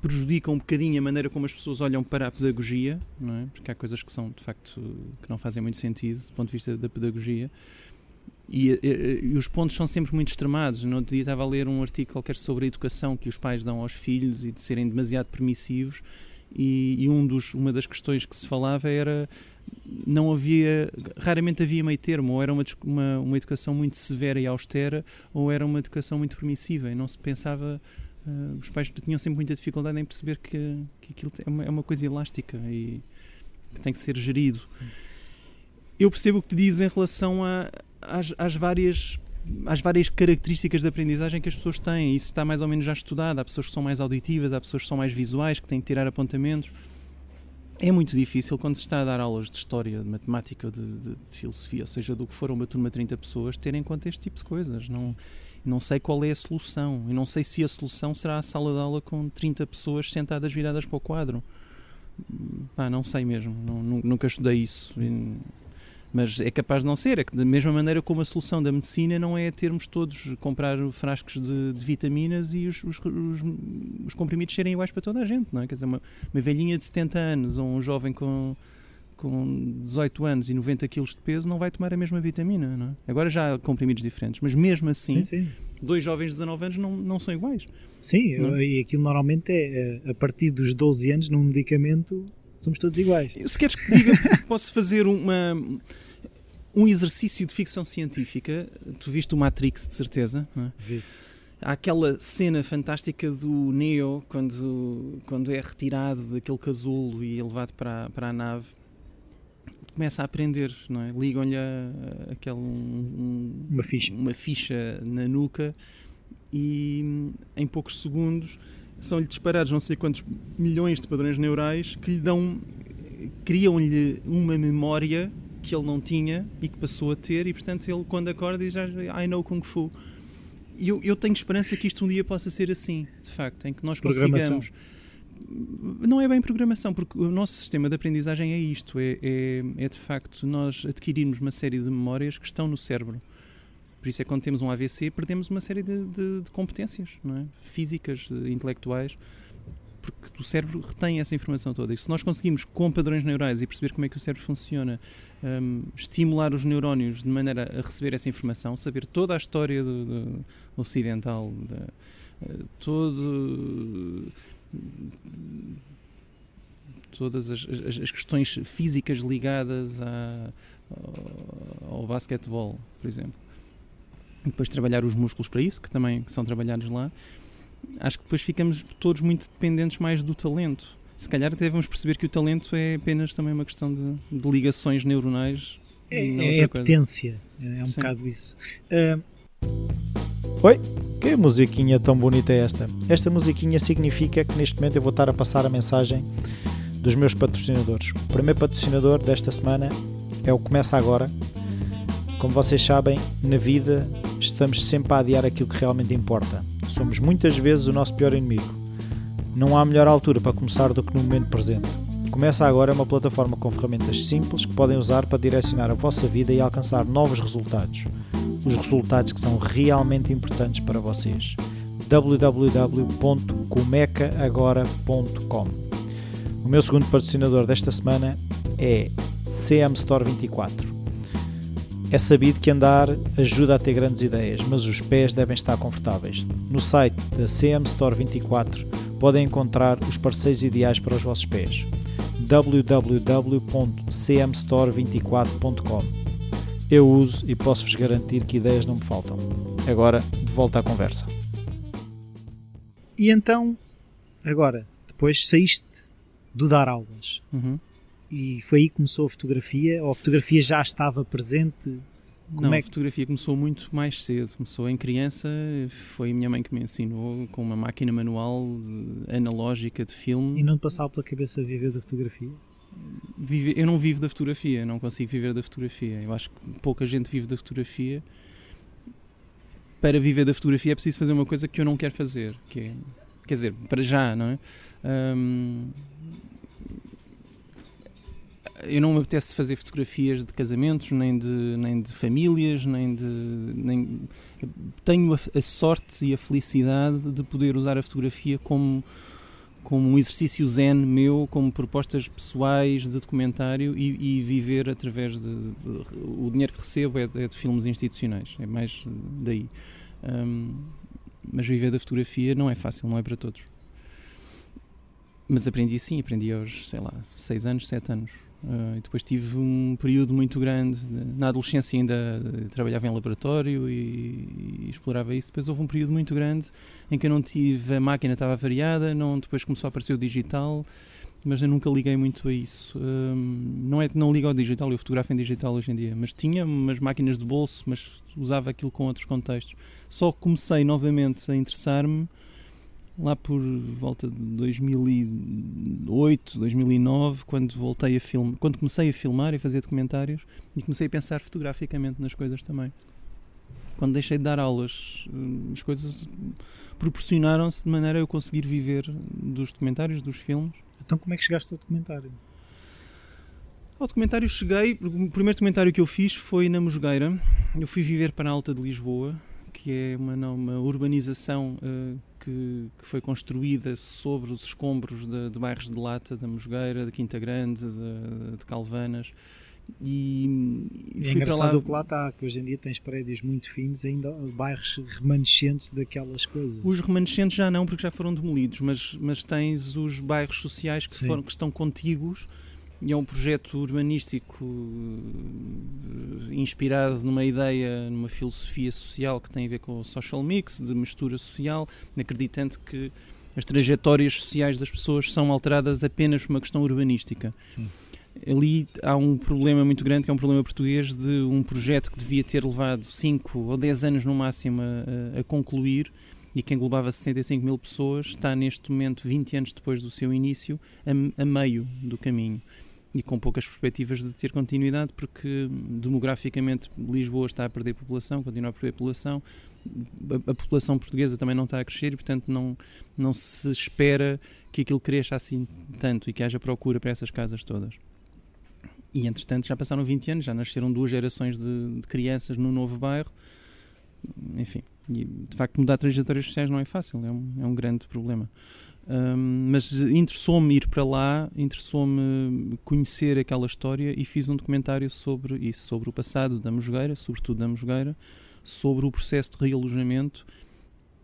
prejudicam um bocadinho a maneira como as pessoas olham para a pedagogia, não é? porque há coisas que são, de facto, que não fazem muito sentido do ponto de vista da pedagogia. E, e, e, os pontos são sempre muito extremados. No outro dia estava a ler um artigo qualquer sobre a educação que os pais dão aos filhos e de serem demasiado permissivos. E, e um dos, uma das questões que se falava era não havia, raramente havia meio termo, ou era uma, uma, uma educação muito severa e austera, ou era uma educação muito permissiva, e não se pensava, uh, os pais tinham sempre muita dificuldade em perceber que, que aquilo é uma, é uma coisa elástica e que tem que ser gerido. Sim. Eu percebo o que diz em relação a, às, às várias às várias características de aprendizagem que as pessoas têm. Isso está mais ou menos já estudado. Há pessoas que são mais auditivas, há pessoas que são mais visuais, que têm que tirar apontamentos. É muito difícil quando se está a dar aulas de história, de matemática, de, de, de filosofia, ou seja, do que for uma turma de 30 pessoas, ter em conta este tipo de coisas. Não, não sei qual é a solução. E não sei se a solução será a sala de aula com 30 pessoas sentadas viradas para o quadro. Pá, não sei mesmo. Não, nunca estudei isso. Mas é capaz de não ser, é que da mesma maneira como a solução da medicina não é termos todos comprar frascos de, de vitaminas e os, os, os, os, comprimidos serem iguais para toda a gente, não é? Quer dizer, uma, uma velhinha de 70 anos ou um jovem com, com 18 anos e 90 quilos de peso não vai tomar a mesma vitamina, não é? Agora já há comprimidos diferentes, mas mesmo assim, sim, sim. dois jovens de 19 anos não, não são iguais. Sim, é? e aquilo normalmente é a partir dos 12 anos num medicamento somos todos iguais. Se queres que diga, posso fazer uma, um exercício de ficção científica. Tu viste o Matrix, de certeza? Não é? Vi. Há aquela cena fantástica do Neo quando, quando é retirado daquele casulo e é levado para, para a nave. Começa a aprender, não é? Ligam-lhe aquele, um, uma, ficha. uma ficha na nuca e em poucos segundos são-lhe disparados não sei quantos milhões de padrões neurais que lhe dão, criam-lhe uma memória que ele não tinha e que passou a ter e portanto ele quando acorda diz I know Kung Fu. E eu, eu tenho esperança que isto um dia possa ser assim, de facto, em que nós consigamos. Não é bem programação, porque o nosso sistema de aprendizagem é isto: é, é, é, de facto nós adquirirmos uma série de memórias que estão no cérebro. Por isso é que quando temos um AVC perdemos uma série de, de, de competências é? físicas, intelectuais, porque o cérebro retém essa informação toda. E se nós conseguimos, com padrões neurais e perceber como é que o cérebro funciona, um, estimular os neurónios de maneira a receber essa informação, saber toda a história do, do ocidental, de, uh, todo todas as, as, as, questões físicas ligadas ao, ao basquetebol, por exemplo depois trabalhar os músculos para isso, que também são trabalhados lá, acho que depois ficamos todos muito dependentes mais do talento. Se calhar até vamos perceber que o talento é apenas também uma questão de, de ligações neuronais. É, é a potência, é um Sim. bocado isso. Uh... Oi, que musiquinha tão bonita é esta? Esta musiquinha significa que neste momento eu vou estar a passar a mensagem dos meus patrocinadores. O primeiro patrocinador desta semana é o Começa Agora, como vocês sabem, na vida estamos sempre a adiar aquilo que realmente importa. Somos muitas vezes o nosso pior inimigo. Não há melhor altura para começar do que no momento presente. Começa agora uma plataforma com ferramentas simples que podem usar para direcionar a vossa vida e alcançar novos resultados. Os resultados que são realmente importantes para vocês. www.comecaagora.com O meu segundo patrocinador desta semana é CM Store 24 é sabido que andar ajuda a ter grandes ideias, mas os pés devem estar confortáveis. No site da CM Store 24 podem encontrar os parceiros ideais para os vossos pés. www.cmstore24.com Eu uso e posso-vos garantir que ideias não me faltam. Agora, de volta à conversa. E então, agora, depois saíste do dar aulas. Uhum. E foi aí que começou a fotografia? Ou a fotografia já estava presente? Como não, é que... a fotografia começou muito mais cedo. Começou em criança, foi a minha mãe que me ensinou com uma máquina manual de, analógica de filme. E não te passava pela cabeça viver da fotografia? Vive, eu não vivo da fotografia, não consigo viver da fotografia. Eu acho que pouca gente vive da fotografia. Para viver da fotografia é preciso fazer uma coisa que eu não quero fazer, que é, quer dizer, para já, não é? Um, eu não me apetece fazer fotografias de casamentos, nem de, nem de famílias, nem de. Nem, tenho a, a, sorte e a felicidade de poder usar a fotografia como, como um exercício zen meu, como propostas pessoais de documentário e, e viver através de, de, O dinheiro que recebo é é de, filmes institucionais, é mais daí. Um, mas viver da fotografia não é fácil, não é para todos. Mas aprendi sim, aprendi aos, sei lá, 6 anos, 7 anos. Uh, e depois tive um período muito grande. Na adolescência ainda trabalhava em laboratório e, e, explorava isso. Depois houve um período muito grande em que eu não tive. A máquina estava variada, não, depois começou a aparecer o digital, mas eu nunca liguei muito a isso. Uh, não é que não ligo ao digital, eu fotografo em digital hoje em dia, mas tinha umas máquinas de bolso, mas usava aquilo com outros contextos. Só comecei novamente a interessar-me lá por volta de 2008, 2009, quando voltei a filmar, quando comecei a filmar e fazer documentários e comecei a pensar fotograficamente nas coisas também. Quando deixei de dar aulas, hum, as coisas proporcionaram-se de maneira a eu conseguir viver dos documentários, dos filmes. Então como é que chegaste ao documentário? Ao documentário cheguei, o primeiro documentário que eu fiz foi na Mosgueira. Eu fui viver para a Alta de Lisboa, que é uma, não, uma urbanização uh, que, que, foi construída sobre os escombros de, de, bairros de Lata, da Mosgueira, de Quinta Grande, de, de Calvanas. E, e é engraçado o que lá está, que hoje em dia tens prédios muito finos, ainda bairros remanescentes daquelas coisas. Os remanescentes já não, porque já foram demolidos, mas, mas tens os bairros sociais que, foram, que estão contíguos e é um projeto urbanístico eh, inspirado numa ideia, numa filosofia social que tem a ver com o social mix, de mistura social, acreditando que as trajetórias sociais das pessoas são alteradas apenas por uma questão urbanística. Sim. Ali há um problema muito grande, que é um problema português, de um projeto que devia ter levado 5 ou 10 anos no máximo a, a concluir e que englobava 65 mil pessoas, está neste momento, 20 anos depois do seu início, a, a meio do caminho e com poucas perspectivas de ter continuidade, porque demograficamente Lisboa está a perder população, continua a perder população, a, a, população portuguesa também não está a crescer e, portanto, não, não se espera que aquilo cresça assim tanto e que haja procura para essas casas todas. E, entretanto, já passaram 20 anos, já nasceram duas gerações de, de crianças no novo bairro. Enfim, e, de facto, mudar trajetórias sociais não é fácil, é um, é um grande problema. Um, mas interessou-me ir para lá, interessou-me conhecer aquela história e fiz um documentário sobre isso, sobre o passado da Mosgueira, sobretudo da Mosgueira, sobre o processo de realojamento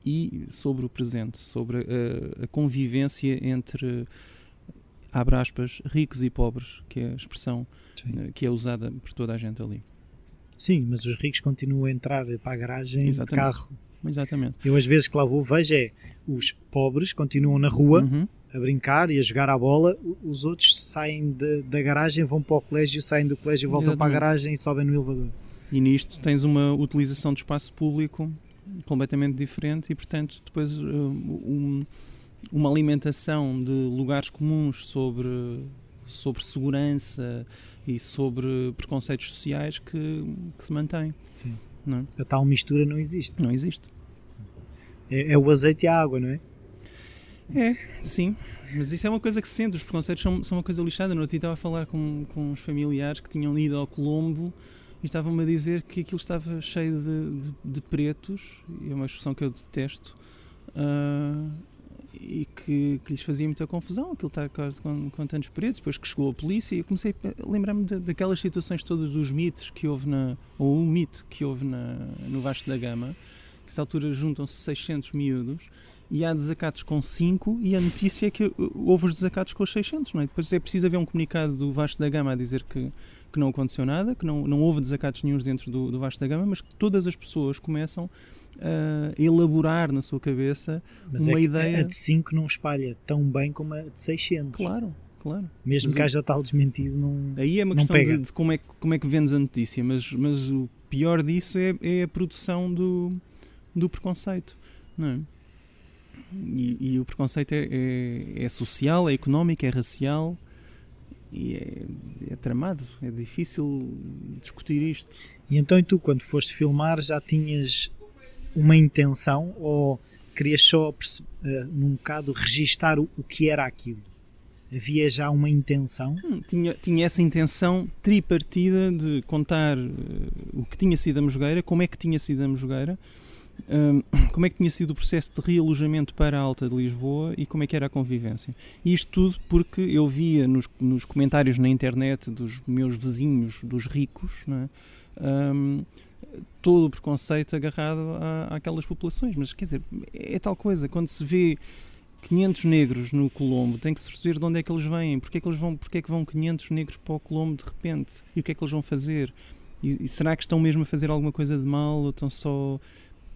e sobre o presente, sobre a, a convivência entre, abre aspas, ricos e pobres, que é a expressão Sim. que é usada por toda a gente ali. Sim, mas os ricos continuam a entrar para a garagem Exatamente. de carro Exatamente. Eu às vezes que lá vou vejo é os pobres continuam na rua uhum. a brincar e a jogar à bola, os outros saem de, da garagem, vão para o colégio, saem do colégio, voltam Exatamente. para a garagem e sobem no elevador. E nisto tens uma utilização de espaço público completamente diferente e portanto depois uh, um, uma alimentação de lugares comuns sobre sobre segurança e sobre preconceitos sociais que, que se mantém. Sim. Não é? A tal mistura não existe. Não existe. É, é, o azeite e a água, não é? É, sim. Mas isso é uma coisa que se sente. Os preconceitos são, são uma coisa lixada. No outro estava a falar com, com uns familiares que tinham ido ao Colombo e estavam-me a dizer que aquilo estava cheio de, de, de pretos, é uma expressão que eu detesto, uh, e que, que, lhes fazia muita confusão, aquilo está com, com tantos pretos, depois que chegou a polícia eu comecei a lembrar-me daquelas situações todas dos mitos que houve na, ou o mito que houve na, no Vasco da Gama, nessa altura juntam-se 600 miúdos e há desacatos com 5 e a notícia é que houve os desacatos com os 600, não é? Depois é preciso haver um comunicado do Vasco da Gama a dizer que, que não aconteceu nada, que não, não houve desacatos nenhums dentro do, do Vasco da Gama, mas que todas as pessoas começam a elaborar na sua cabeça mas uma é ideia... a de 5 não espalha tão bem como a de 600. Claro, claro. Mesmo Mas que o- haja tal desmentido, não. Aí é uma questão de, de como, é, que- como é que vendes a notícia, mas, mas o pior disso é, é a produção do, do preconceito. Não é? e, e o preconceito é, é, é social, é económico, é racial e é, é tramado. É difícil discutir isto. E então, e tu, quando foste filmar, já tinhas uma intenção ou querias só, eh, num bocado, registar o, o que era aquilo? Havia já uma intenção? Hum, Tinha, tinha essa intenção tripartida de contar eh, o que tinha sido a Mosgueira, como é que tinha sido a Mosgueira, hum, como é que tinha sido o processo de realojamento para a Alta de Lisboa e como é que era a convivência. E isto tudo porque eu via nos, nos comentários na internet dos meus vizinhos, dos ricos, é? Hum, todo o preconceito agarrado à, àquelas populações. Mas quer dizer, é tal coisa, quando se vê 500 negros no Colombo, tem que se perceber de onde é que eles vêm, porque é que, eles vão, porque é que vão 500 negros para o Colombo de repente e o que é que eles vão fazer. E, e será que estão mesmo a fazer alguma coisa de mal ou estão só.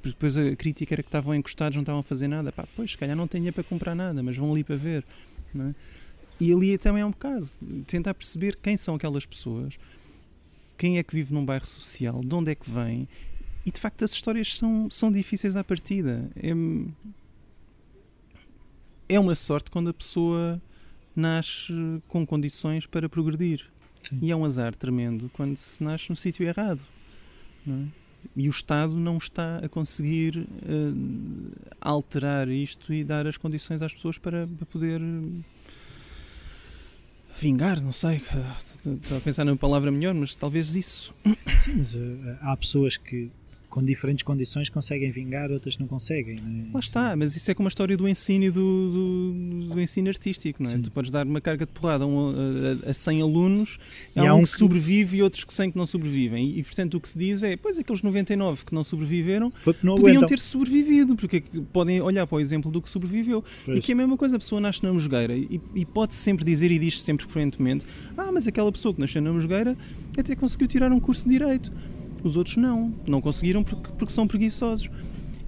Depois a crítica era que estavam encostados, não estavam a fazer nada. Pá, pois, se calhar não têm dinheiro para comprar nada, mas vão ali para ver. é? E ali também é um bocado tentar perceber quem são aquelas pessoas, quem é que vive num bairro social, de onde é que vem. E de facto as histórias são, são difíceis à partida. É, é uma sorte quando a pessoa nasce com condições para progredir. Sim. E é um azar tremendo quando se nasce no sítio errado. não é? E o Estado não está a conseguir eh, alterar isto e dar as condições às pessoas para, para poder eh, vingar, não sei. Estou a pensar numa palavra melhor, mas talvez isso. Sim, mas eh, há pessoas que com diferentes condições conseguem vingar, outras não conseguem. não é? Lá está, mas isso é como a história do ensino e do, do, do ensino artístico, não é? Sim. Tu podes dar uma carga de porrada a, a- a 100 alunos, há há um um que que- sobrevive e outros que 100 que não sobrevivem. E, e, portanto o que se diz é, pois aqueles 99 que não sobreviveram não podiam aguentam. ter sobrevivido, porque é podem olhar para o exemplo do que sobreviveu. Pois. E que é a mesma coisa, a pessoa nasce na mosgueira e, e pode sempre dizer e diz sempre frequentemente: Ah, mas aquela pessoa que nasceu na mosgueira até conseguiu tirar um curso de direito. Os outros não, não conseguiram porque, porque são preguiçosos.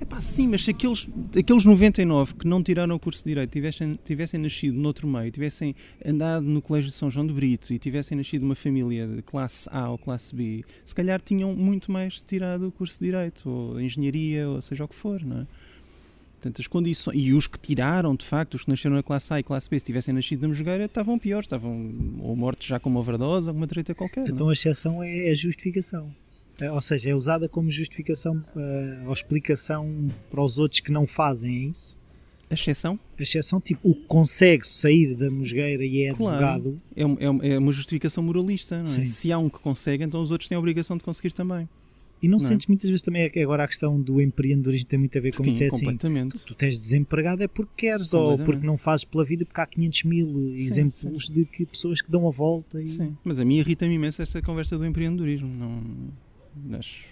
É pá, sim, mas se aqueles, aqueles 99 que não tiraram o curso de Direito tivessem, tivessem nascido noutro meio, tivessem andado no Colégio de São João de Brito e tivessem nascido numa família de classe A ou classe B, se calhar tinham muito mais tirado o curso de Direito, ou Engenharia, ou seja o que for, não é? Portanto, as condições. E os que tiraram, de facto, os que nasceram na classe A e classe B, se tivessem nascido na Mosgueira, estavam piores, estavam ou mortos já com uma overdose, alguma treta qualquer. não é? Então a exceção é a justificação. É, Ou seja, é usada como justificação eh, ou explicação para os outros que não fazem, é isso? A exceção A exceção, tipo, o que consegue sair da mosgueira e é Claro. advogado, é, é é uma justificação moralista, não é? Sim. Se há um que consegue, então os outros têm a obrigação de conseguir também. e não, Não é? sentes muitas vezes também agora a questão do empreendedorismo tem muito a ver com Sim, isso, é assim, completamente. tu tens desempregado é porque queres ou porque não fazes pela vida porque há 500 mil exemplos de que pessoas que dão a volta e Sim, mas a mim irrita-me imenso esta conversa do empreendedorismo. Não, acho-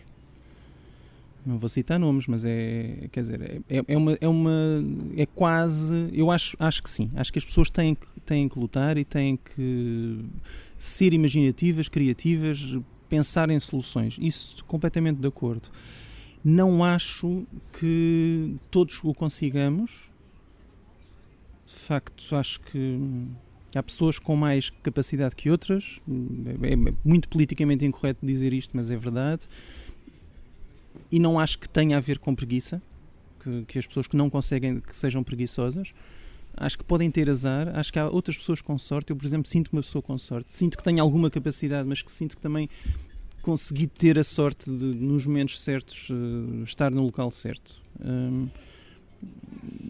não vou citar nomes, mas é, quer dizer, é, é uma, é uma, é quase, eu acho, acho que sim. Acho que as pessoas têm que, têm que lutar e têm que ser imaginativas, criativas, pensar em soluções. Isso completamente de acordo. Não acho que todos o consigamos. De facto, acho que Há pessoas com mais capacidade que outras. É é muito politicamente incorreto dizer isto, mas é verdade. E não acho que tenha a ver com preguiça, que, que as pessoas que não conseguem que sejam preguiçosas. Acho que podem ter azar. Acho que há outras pessoas com sorte. Eu, por exemplo, sinto uma pessoa com sorte. Sinto que tenho alguma capacidade, mas que sinto que também consegui ter a sorte de, nos momentos certos, eh, estar no local certo. Hum,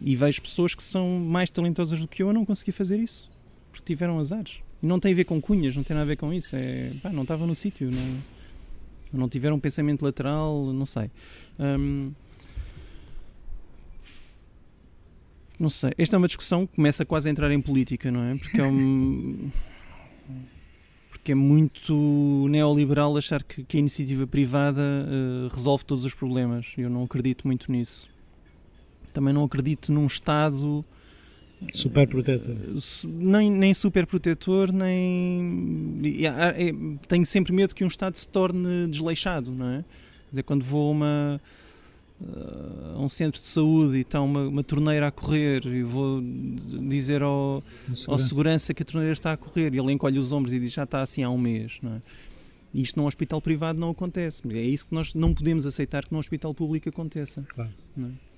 e vejo pessoas que são mais talentosas do que eu a não conseguir fazer isso porque tiveram azares. E não tem a ver com cunhas, não tem nada a ver com isso. É, pá, não estava no sítio, não, não tiveram um pensamento lateral, não sei. Hum, não sei. Esta é uma discussão que começa quase a entrar em política, não é? Porque é um. Porque é muito neoliberal achar que, que a iniciativa privada eh, resolve todos os problemas. Eu não acredito muito nisso. Também não acredito num Estado super protetor. nem, nem super protetor, nem. é- tenho sempre medo que um Estado se torne desleixado, não é? Quer dizer, quando vou a uma. a um centro de saúde e está uma, uma torneira a correr e vou dizer ao, segurança. ao segurança que a torneira está a correr e ele encolhe os ombros e diz já está assim há um mês, não é? Isto num hospital privado não acontece. É isso que nós não podemos aceitar que num hospital público aconteça. Claro. É?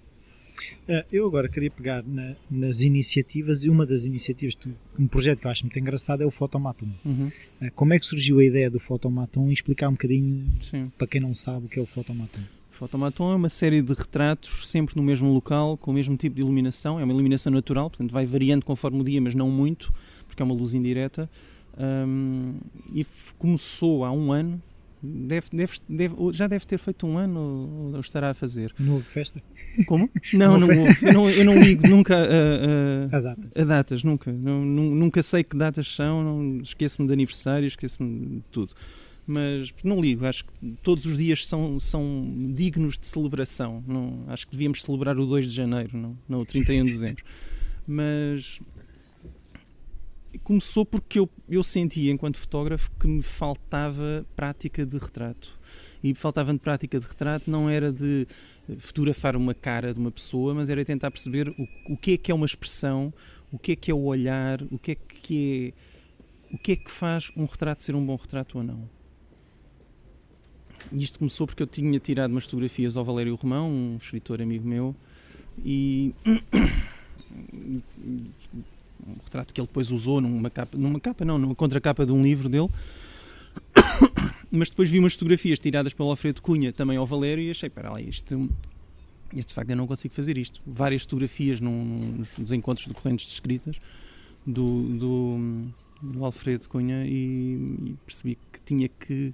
Eu agora queria pegar na, nas iniciativas e uma das iniciativas, um projeto que eu acho muito engraçado é o Fotomaton. Uhum. É, como é que surgiu a ideia do Fotomaton e explicar um bocadinho Sim. para quem não sabe o que é o Fotomaton? O Fotomaton é uma série de retratos sempre no mesmo local, com o mesmo tipo de iluminação. É uma iluminação natural, portanto vai variando conforme o dia, mas não muito, porque é uma luz indireta. Um, e começou há um ano. Deve, deve, deve, já deve ter feito um ano ou, estará a fazer. Não houve festa? Como? Não, não, não houve. Eu não, eu não ligo nunca a, a, a, datas. a datas. nunca. Não, nunca sei que datas são, esqueço-me de aniversário, esqueço-me de tudo mas não ligo. Acho que todos os dias são, são dignos de celebração. Não, acho que devíamos celebrar o 2 de janeiro, não, não o 31 de dezembro. Mas começou porque eu, eu sentia, enquanto fotógrafo, que me faltava prática de retrato. E faltava de prática de retrato não era de fotografar uma cara de uma pessoa, mas era tentar perceber o, o que é que é uma expressão, o que é que é o olhar, o que é que é o que é que faz um retrato ser um bom retrato ou não. E isto começou porque eu tinha tirado umas fotografias ao Valério Romão, um escritor amigo meu, e um retrato que ele depois usou numa capa, numa capa não, numa contracapa de um livro dele. Mas depois vi umas fotografias tiradas pelo Alfredo Cunha também ao Valério e achei, para lá, isto, este de facto eu não consigo fazer isto. Várias fotografias num, nos, nos, encontros de correntes de escritas do, do, do Alfredo Cunha e, e percebi que tinha que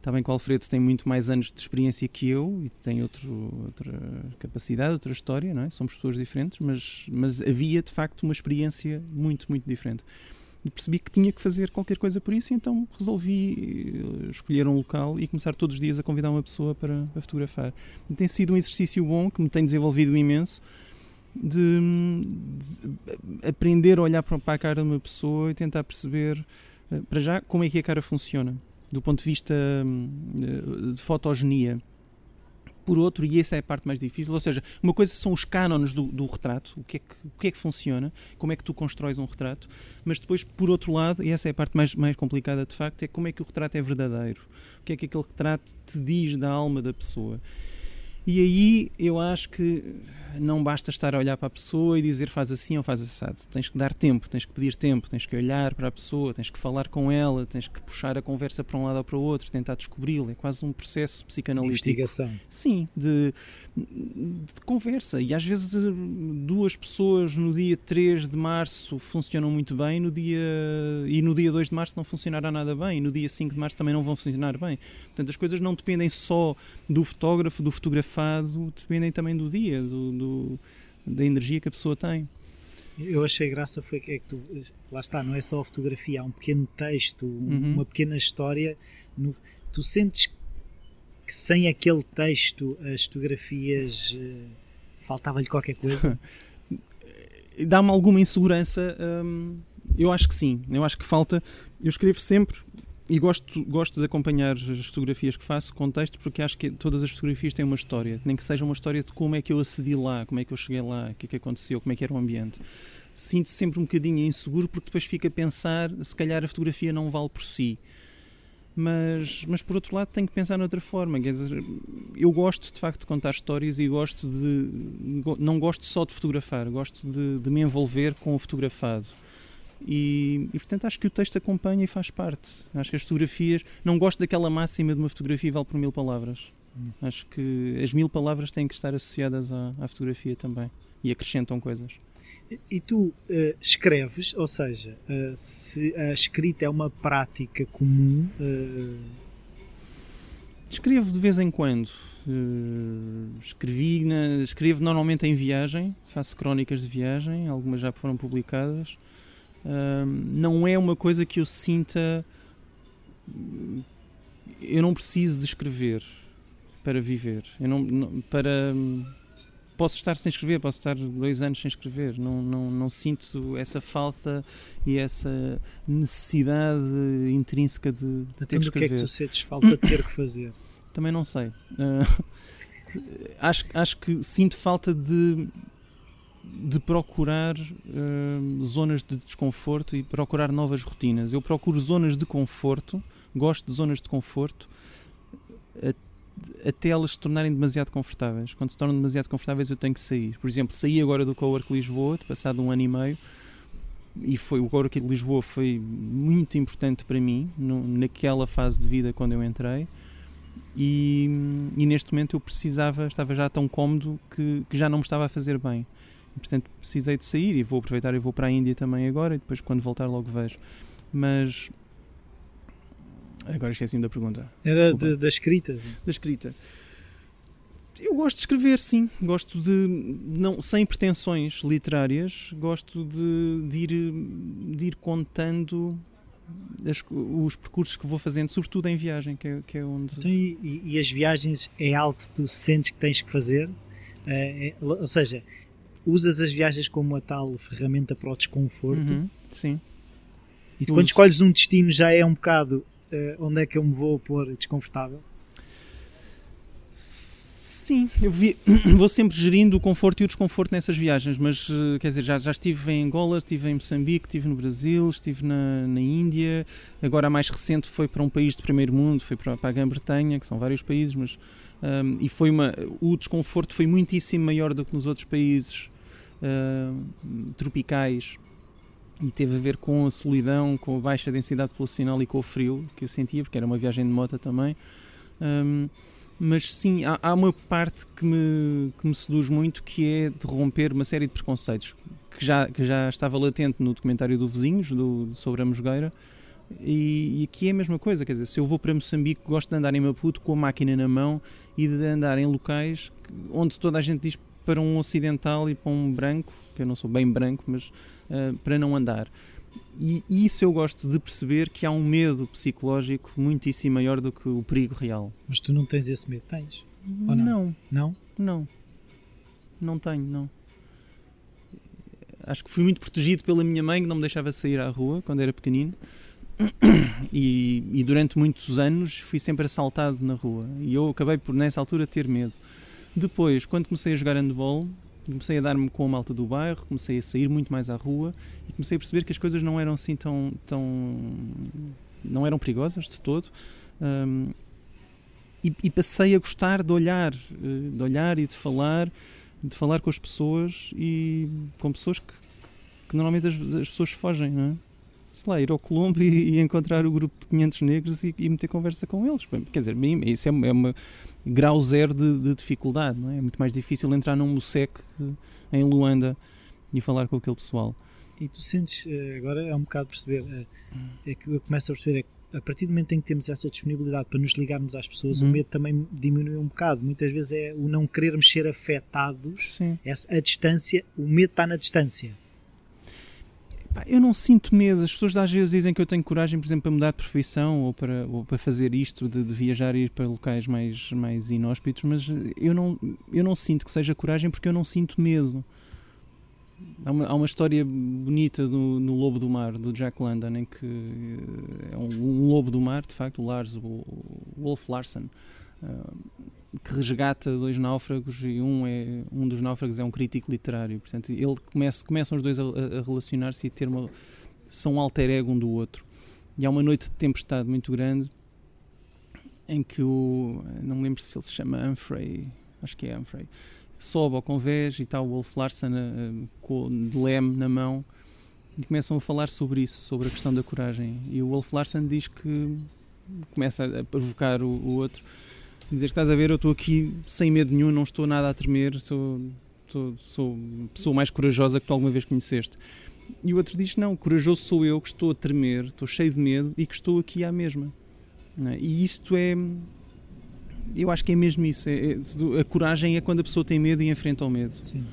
Está bem que o Alfredo tem muito mais anos de experiência que eu e tem outro, outra capacidade, outra história, não é? Somos pessoas diferentes, mas, mas havia de facto uma experiência muito, muito diferente. E percebi que tinha que fazer qualquer coisa por isso, então resolvi eh, escolher um local e começar todos os dias a convidar uma pessoa para, para fotografar. E tem sido um exercício bom que me tem desenvolvido imenso. De, de, aprender a olhar para a cara de uma pessoa e tentar perceber, eh, para já, como é que a cara funciona do ponto de vista hum, de fotogenia. Por outro, e essa é a parte mais difícil, ou seja, uma coisa são os cânones do, do, retrato, o que, é que, o que é que funciona, como é que tu constróis um retrato, mas depois, por outro lado, e essa é a parte mais, mais complicada de facto, é como é que o retrato é verdadeiro, o que é que aquele retrato te diz da alma da pessoa. E aí eu acho que não basta estar a olhar para a pessoa e dizer faz assim ou faz assado. Tens que dar tempo, tens que pedir tempo, tens que olhar para a pessoa, tens que falar com ela, tens que puxar a conversa para um lado ou para o outro, tentar descobri-la. É quase um processo psicanalítico. Investigação. Sim, de, de, conversa. E às vezes eh, duas pessoas no dia 3 de março funcionam muito bem no dia, e no dia 2 de março não funcionará nada bem, e no dia 5 de março também não vão funcionar bem. Portanto, as coisas não dependem só do fotógrafo, do fotografado, dependem também do dia, do, do da energia que a pessoa tem. Eu achei graça foi que, é que tu, lá está, não é só a fotografia, há um pequeno texto, uhum. uma pequena história. No, tu sentes que sem aquele texto as fotografias uh, faltava-lhe qualquer coisa? Dá-me alguma insegurança. Hum, eu acho que sim. Eu acho que falta. Eu escrevo sempre e gosto, gosto de acompanhar as fotografias que faço com texto porque acho que todas as fotografias têm uma história, nem que seja uma história de como é que eu acedi lá, como é que eu cheguei lá, o que é que aconteceu, como é que era o ambiente. Sinto sempre um bocadinho inseguro porque depois fico a pensar se calhar a fotografia não vale por si. Mas, mas por outro lado tenho que pensar noutra forma. Dizer, eu gosto de facto de contar histórias e gosto de. não gosto só de fotografar, gosto de, de me envolver com o fotografado. E, e, portanto acho que o texto acompanha e faz parte. Acho que as fotografias. Não gosto daquela máxima de uma fotografia vale por mil palavras. Hum. Acho que as mil palavras têm que estar associadas à, à fotografia também e acrescentam coisas. E tu uh, escreves, ou seja, uh, se a escrita é uma prática comum. Uh... Escrevo de vez em quando. escrevi na, escrevo normalmente em viagem, faço crónicas de viagem, algumas já foram publicadas não é uma coisa que eu sinta. Eu não preciso de escrever para viver. Eu não, não, para posso estar sem escrever, posso estar dois anos sem escrever. Não, não, não sinto essa falta e essa necessidade intrínseca de, de ter que escrever. o que é que tu sentes falta de ter que fazer? Também não sei. Uh, acho, acho que sinto falta de, de procurar uh, zonas de desconforto e procurar novas rotinas. Eu procuro zonas de conforto, gosto de zonas de conforto, até elas se tornarem demasiado confortáveis. Quando se tornam demasiado confortáveis, eu tenho que sair. Por exemplo, saí agora do Cowork Lisboa, passado um ano e meio, e foi o Cowork Lisboa foi muito importante para mim, no, naquela fase de vida quando eu entrei. E, e, neste momento eu precisava, estava já tão cómodo que, que já não me estava a fazer bem. Portanto, precisei de sair e vou aproveitar e vou para a Índia também agora e depois quando voltar logo vejo. Mas Agora esqueci-me da pergunta. Era de, da escrita. Sim. Da escrita. Eu gosto de escrever, sim. Gosto de, não, sem pretensões literárias, gosto de, de, ir, de ir contando as, os percursos que vou fazendo, sobretudo em viagem, que é, que é onde. Então, e, e, as viagens é algo que tu sentes que tens que fazer? É, é, ou seja, usas as viagens como a tal ferramenta para o desconforto? Uhum, sim. E quando escolhes um destino já é um bocado onde é que eu me vou pôr desconfortável? Sim, eu vi, vou sempre gerindo o conforto e o desconforto nessas viagens, mas eh, quer dizer, já, já estive em Angola, estive em Moçambique, estive no Brasil, estive na, na Índia, agora a mais recente foi para um país de primeiro mundo, foi para, para a Grã-Bretanha, que são vários países, mas um, ehm, e foi uma, o desconforto foi muitíssimo maior do que nos outros países uh, tropicais e teve a ver com a solidão, com a baixa densidade populacional e com o frio que eu sentia, porque era uma viagem de moto também. Um, mas sim, há, há, uma parte que me, que me seduz muito que é de romper uma série de preconceitos que já, que já estava latente no documentário do Vizinhos, do, sobre a Mosgueira. E, e, aqui é a mesma coisa, quer dizer, se eu vou para Moçambique, gosto de andar em Maputo com a máquina na mão e de andar em locais onde toda a gente diz para um ocidental e para um branco, que eu não sou bem branco, mas uh, para não andar. E, isso eu gosto de perceber que há um medo psicológico muitíssimo maior do que o perigo real. Mas tu não tens esse medo, tens? Ou não? Não. Não? Não. Não tenho, não. Acho que fui muito protegido pela minha mãe que não me deixava sair à rua quando era pequenino. E, e, durante muitos anos fui sempre assaltado na rua. E eu acabei por, nessa altura, ter medo. Depois, quando comecei a jogar handball, comecei a dar-me com a malta do bairro, comecei a sair muito mais à rua e comecei a perceber que as coisas não eram assim tão. tão não eram perigosas de todo. Um, e, e, passei a gostar de olhar, eh, de olhar e de falar, de falar com as pessoas e com pessoas que, que normalmente as, as, pessoas fogem, não é? Sei lá, ir ao Colombo e, e encontrar o grupo de 500 negros e, e meter conversa com eles. Quer dizer, isso é, é uma grau zero de, de dificuldade. Não é? é muito mais difícil entrar num MUSEC em Luanda e falar com aquele pessoal. E tu sentes, eh, agora é um bocado perceber, é, é que eu começo a perceber, é que a partir do momento em que temos essa disponibilidade para nos ligarmos às pessoas, uhum. o medo também diminui um bocado. Muitas vezes é o não querermos ser afetados, essa, a distância, o medo está na distância. Pá, eu não sinto medo. As pessoas às vezes dizem que eu tenho coragem, por exemplo, para mudar de profissão ou para, ou para fazer isto, de, de viajar e ir para locais mais, mais inóspitos, mas eu não, eu não sinto que seja coragem porque eu não sinto medo. Há uma, há uma história bonita no, no, Lobo do Mar, do Jack London, em que é um, um lobo do mar, de facto, o Lars, o Wolf Larsen, que resgata dois náufragos e um é um dos náufragos é um crítico literário. Portanto ele começa começam os dois a, a relacionar-se e ter uma são um alter ego um do outro. E há uma noite de tempestade muito grande em que o não me lembro se ele se chama Humphrey acho que é Humphrey sobe ao convés e está o Wolf Larsen uh, com de leme na mão e começam a falar sobre isso sobre a questão da coragem. E o Wolf Larsen diz que começa a provocar o, o outro dizer que estás a ver, eu estou aqui sem medo nenhum, não estou nada a tremer, sou, sou, sou a pessoa mais corajosa que tu alguma vez conheceste. E o outro diz: Não, corajoso sou eu que estou a tremer, estou cheio de medo e que estou aqui à mesma. É? E isto é. Eu acho que é mesmo isso. É, é, a coragem é quando a pessoa tem medo e enfrenta o medo. Sim.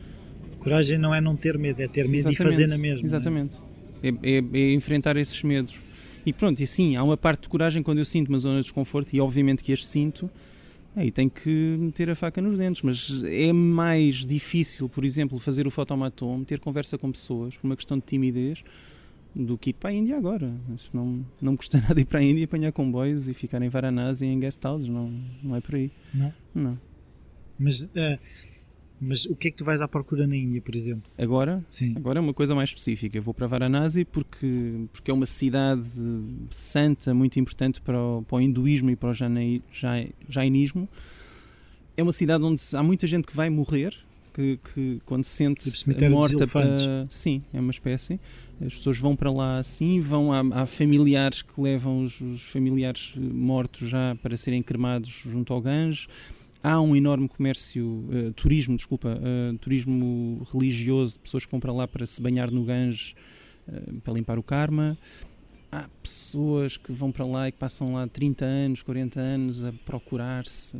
Coragem não é não ter medo, é ter medo Exatamente. e fazer na mesma. É? Exatamente. É? É, é, enfrentar esses medos. E pronto, e sim, há uma parte de coragem quando eu sinto uma zona de desconforto, e obviamente que as sinto, aí tem que meter a faca nos dentes, mas é mais difícil, por exemplo, fazer o fotomatom, ter conversa com pessoas por uma questão de timidez do que ir para a Índia agora. Se não, não custa nada ir para a Índia, apanhar comboios e ficar em Varanasi e em guest houses, não, não é por aí. Não? Não. Mas, uh, mas o que é que tu vais à procura na Índia, por exemplo? Agora? Sim. Agora é uma coisa mais específica. Eu vou para Varanasi porque, porque é uma cidade santa muito importante para o, para o hinduísmo e para o jainismo. É uma cidade onde há muita gente que vai morrer, que, que quando se sente morta para... Sim, é uma espécie. As pessoas vão para lá assim, vão há, há familiares que levam os, os, familiares mortos já para serem cremados junto ao Ganges há um enorme comércio, uh, turismo, desculpa, uh, turismo religioso de pessoas que vão para lá para se banhar no Ganges uh, para limpar o karma. Há pessoas que vão para lá e que passam lá 30 anos, 40 anos a procurar-se,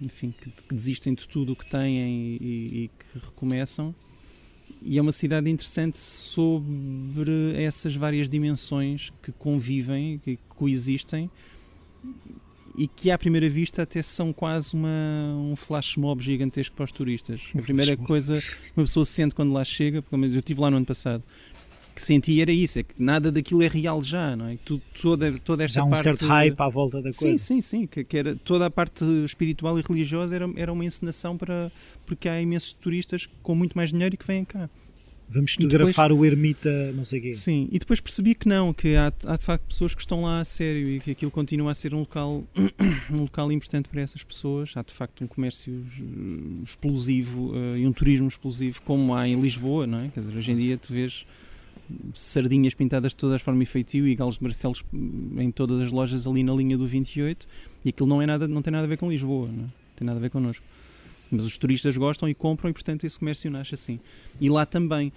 enfim, que, que, desistem de tudo o que têm e, e que recomeçam. E é uma cidade interessante sobre essas várias dimensões que convivem, que coexistem e que à primeira vista até são quase uma, um flash mob gigantesco para os turistas. a primeira coisa que uma pessoa sente quando lá chega, porque eu estive lá no ano passado, que senti era isso, é que nada daquilo é real já, não é? Tu, toda, toda esta já um parte... certo hype à volta da coisa. Sim, sim, sim, que, que, era, toda a parte espiritual e religiosa era, era uma encenação para... porque há imensos turistas com muito mais dinheiro e que vêm cá. Vamos fotografar depois, o ermita, não sei quê. Sim, e depois percebi que não, que há, há, de facto pessoas que estão lá a sério e que aquilo continua a ser um local, um local importante para essas pessoas. Há de facto um comércio explosivo uh, e um turismo explosivo como há em Lisboa, não é? Quer dizer, hoje em dia tu vês sardinhas pintadas de todas as formas e feitio e galos de Barcelos em todas as lojas ali na linha do 28 e aquilo não, é nada, não tem nada a ver com Lisboa, não é? tem nada a ver connosco. Mas os turistas gostam e compram e, portanto, esse comércio nasce assim. E lá também.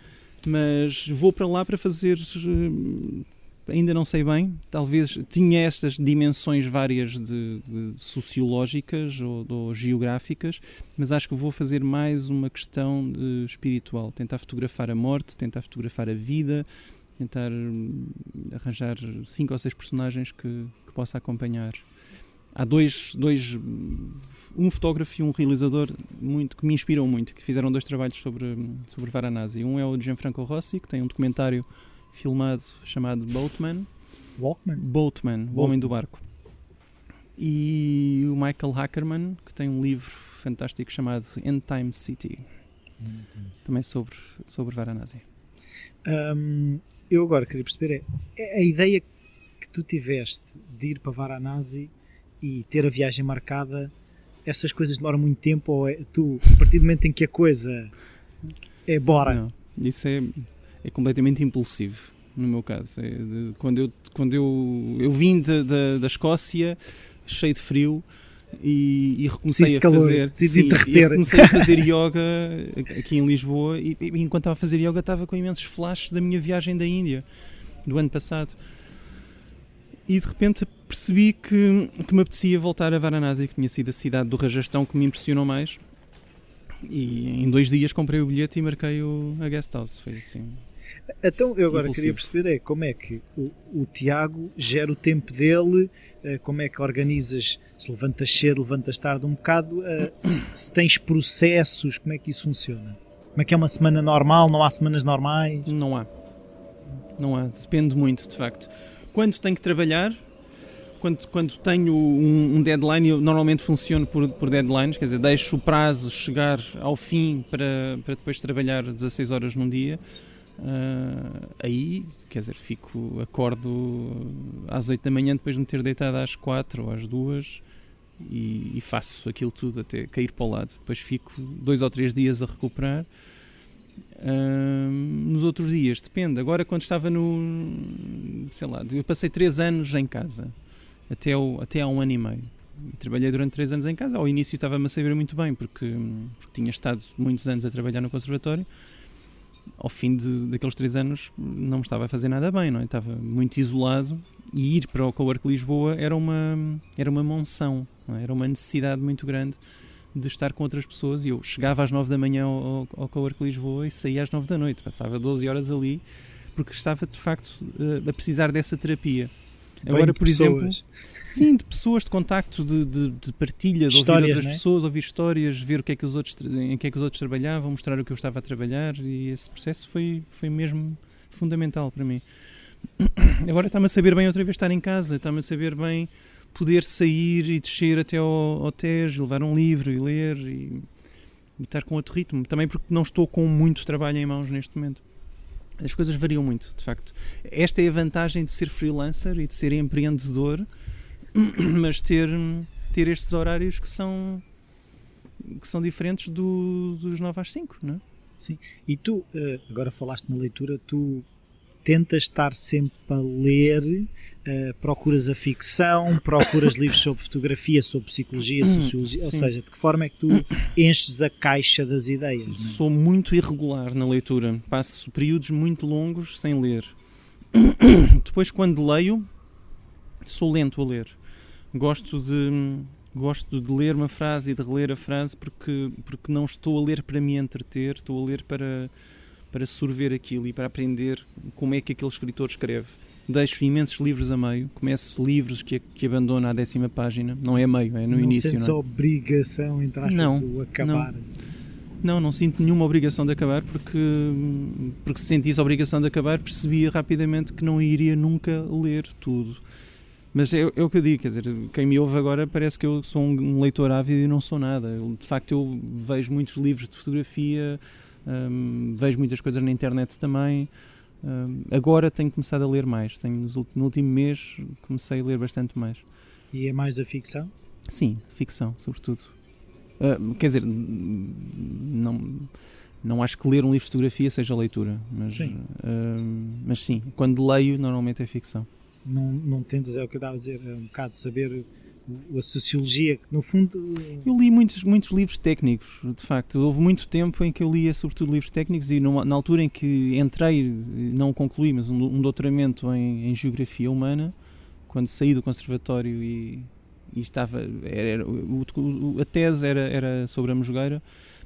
Mas vou para lá para fazer. Eh, ainda não sei bem, talvez tinha estas dimensões várias de, de sociológicas ou, ou, geográficas, mas acho que vou fazer mais uma questão de, espiritual, tentar fotografar a morte, tentar fotografar a vida, tentar hum, arranjar cinco ou seis personagens que, que possa acompanhar há dois, dois um fotógrafo e um realizador muito que me inspiram muito, que fizeram dois trabalhos sobre sobre Varanasi. Um é o Gianfranco Rossi, que tem um documentário filmado chamado Boatman. Walkman? Boatman, o homem do barco. E o Michael Hackerman, que tem um livro fantástico chamado End Time City. Também sobre, sobre Varanasi. Um, eu agora queria perceber é, é a ideia que tu tiveste de ir para Varanasi e ter a viagem marcada, essas coisas demoram muito tempo ou é, tu, a partir do momento em que a coisa é bora? Não, isso é, é completamente impulsivo, no meu caso. É de, quando eu, quando eu, eu vim de, de, da Escócia, cheio de frio, e, e recomecei a calor, fazer sim, comecei a fazer yoga aqui em Lisboa e, e enquanto estava a fazer yoga estava com imensos flashes da minha viagem da Índia do ano passado e de repente percebi que, que me apetecia voltar a Varanasi, que tinha sido a cidade do Rajastão que me impressionou mais. E em dois dias comprei o bilhete e marquei o, a guest house. Foi assim. Então, eu agora impulsivo. queria perceber é como é que o, o, Tiago gera o tempo dele, eh, como é que organizas, se levantas cedo, levantas tarde um bocado, eh, se, se, tens processos, como é que isso funciona? Como é que é uma semana normal? Não há semanas normais? Não há. Não há. Depende muito, de facto quando tenho que trabalhar, quando, quando tenho um, um, deadline, eu normalmente funciono por, por deadlines, quer dizer, deixo o prazo chegar ao fim para, para depois trabalhar 16 horas num dia. Uh, aí, quer dizer, fico, acordo às 8 da manhã depois de me ter deitado às 4 ou às 2 e, e faço aquilo tudo até cair para o lado. Depois fico dois ou três dias a recuperar nos outros dias, depende. Agora, quando estava no. sei lá, eu passei 3 anos em casa, até, o, até há um ano e meio. E trabalhei durante 3 anos em casa. Ao início estava-me a saber muito bem, porque, porque tinha estado muitos anos a trabalhar no conservatório. Ao fim de, daqueles 3 anos não me estava a fazer nada bem, não é? Estava muito isolado e ir para o Cowork Lisboa era uma, era uma monção, é? era uma necessidade muito grande de estar com outras pessoas e eu chegava às 9 da manhã ao, ao Cowork Lisboa e saía às 9 da noite, passava 12 horas ali porque estava de facto eh, a precisar dessa terapia. Agora, por exemplo, sim, de pessoas, de contacto, de, de, de partilha, de histórias, ouvir outras né? pessoas, ouvir histórias, ver o que é que os outros, em que é que os outros trabalhavam, mostrar o que eu estava a trabalhar e esse processo foi, foi mesmo fundamental para mim. Agora está-me a saber bem outra vez estar em casa, está-me a saber bem poder sair e descer até ao, ao Tejo, levar um livro e ler e, e estar com outro ritmo. Também porque não estou com muito trabalho em mãos neste momento. As coisas variam muito, de facto. Esta é a vantagem de ser freelancer e de ser empreendedor, mas ter, ter estes horários que são, que são diferentes do, dos 9 às 5, não é? Sim. E tu, eh, agora falaste na leitura, tu tentas estar sempre a ler, uh, procuras a ficção, procuras livros sobre fotografia, sobre psicologia, hum, sociologia, ou seja, de que forma é que tu enches a caixa das ideias? É? Sou muito irregular na leitura, passo períodos muito longos sem ler. Depois, quando leio, sou lento a ler. Gosto de gosto de ler uma frase e de reler a frase porque porque não estou a ler para me entreter, estou a ler para para sorver aquilo e para aprender como é que aquele escritor escreve. Deixo imensos livros a meio, começo livros que, que abandono à décima página, não é meio, é no não início. Sentes não é? obrigação, entre aspas, não, de acabar? Não. Não, não sinto nenhuma obrigação de acabar porque, porque se sentisse a obrigação de acabar percebia rapidamente que não iria nunca ler tudo. Mas é, é, o que eu digo, quer dizer, quem me ouve agora parece que eu sou um, um leitor ávido e não sou nada. Eu, de facto, eu vejo muitos livros de fotografia, um, vejo muitas coisas na internet também. Agora tenho começado a ler mais. Tenho, no último mês comecei a ler bastante mais. E é mais a ficção? Sim, ficção, sobretudo. Uh, quer dizer, não, não acho que ler um livro de fotografia seja leitura, mas sim. Uh, mas sim, quando leio, normalmente é ficção. Não, não tentas, é o que eu estava a dizer, é um bocado saber a sociologia, que no fundo. Eu li muitos, muitos livros técnicos, de facto. Houve muito tempo em que eu lia, sobretudo, livros técnicos, e numa, na altura em que entrei, não concluí, mas um, um doutoramento em, em, Geografia Humana, quando saí do Conservatório e, e estava. Era, era, o, a tese era, era sobre a Mosgueira,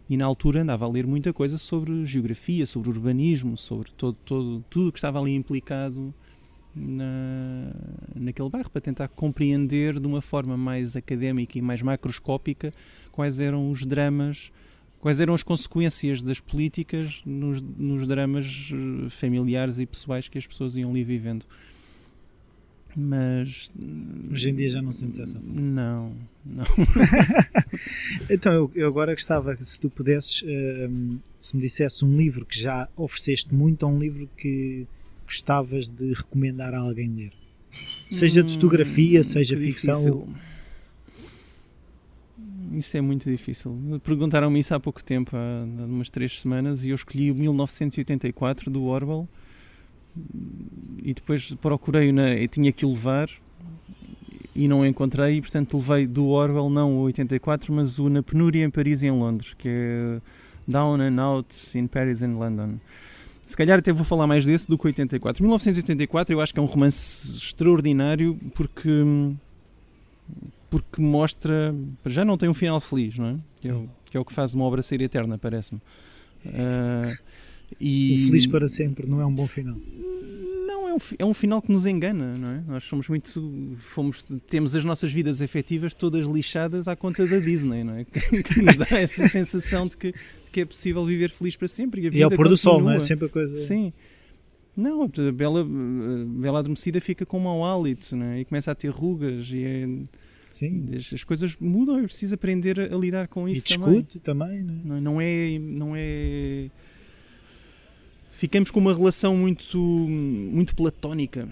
e na altura andava a ler muita coisa sobre geografia, sobre urbanismo, sobre todo, todo, tudo que estava ali implicado na, naquele bairro para tentar compreender de uma forma mais académica e mais macroscópica quais eram os dramas, quais eram as consequências das políticas nos, nos dramas eh, familiares e pessoais que as pessoas iam ali vivendo. Mas. Hoje em dia já não sentes essa forma. Não, não. então, eu, eu, agora gostava que se tu pudesses, uh, se me dissesse um livro que já ofereceste muito ou um livro que gostavas de recomendar a alguém ler? Seja de fotografia, hum, seja ficção. Difícil. Isso é muito difícil. Perguntaram-me isso há pouco tempo, há umas três semanas, e eu escolhi o 1984 do Orwell. E depois procurei, na, e tinha que o levar e não encontrei, e portanto levei do Orwell não o 84, mas o Na Penúria em Paris e em Londres, que é Down and Out in Paris and London. Se calhar até vou falar mais desse do que 84. 1984 eu acho que é um romance extraordinário porque porque mostra já não tem um final feliz, não é? Que é o que, é o que faz uma obra ser eterna, parece-me. Uh, e... Feliz para sempre não é um bom final é um, é um final que nos engana, não é? Nós somos muito. Fomos, temos as nossas vidas efetivas todas lixadas à conta da Disney, não é? Que, que nos dá essa sensação de que, que é possível viver feliz para sempre. E, a vida e ao pôr do sol, não é? Sempre a coisa. Sim. Não, a Bela, a Bela Adormecida fica com mau hálito não é? e começa a ter rugas e é, Sim. as coisas mudam e precisa aprender a, lidar com isso e discute também. também não, é? não é, não é ficamos com uma relação muito, muito platónica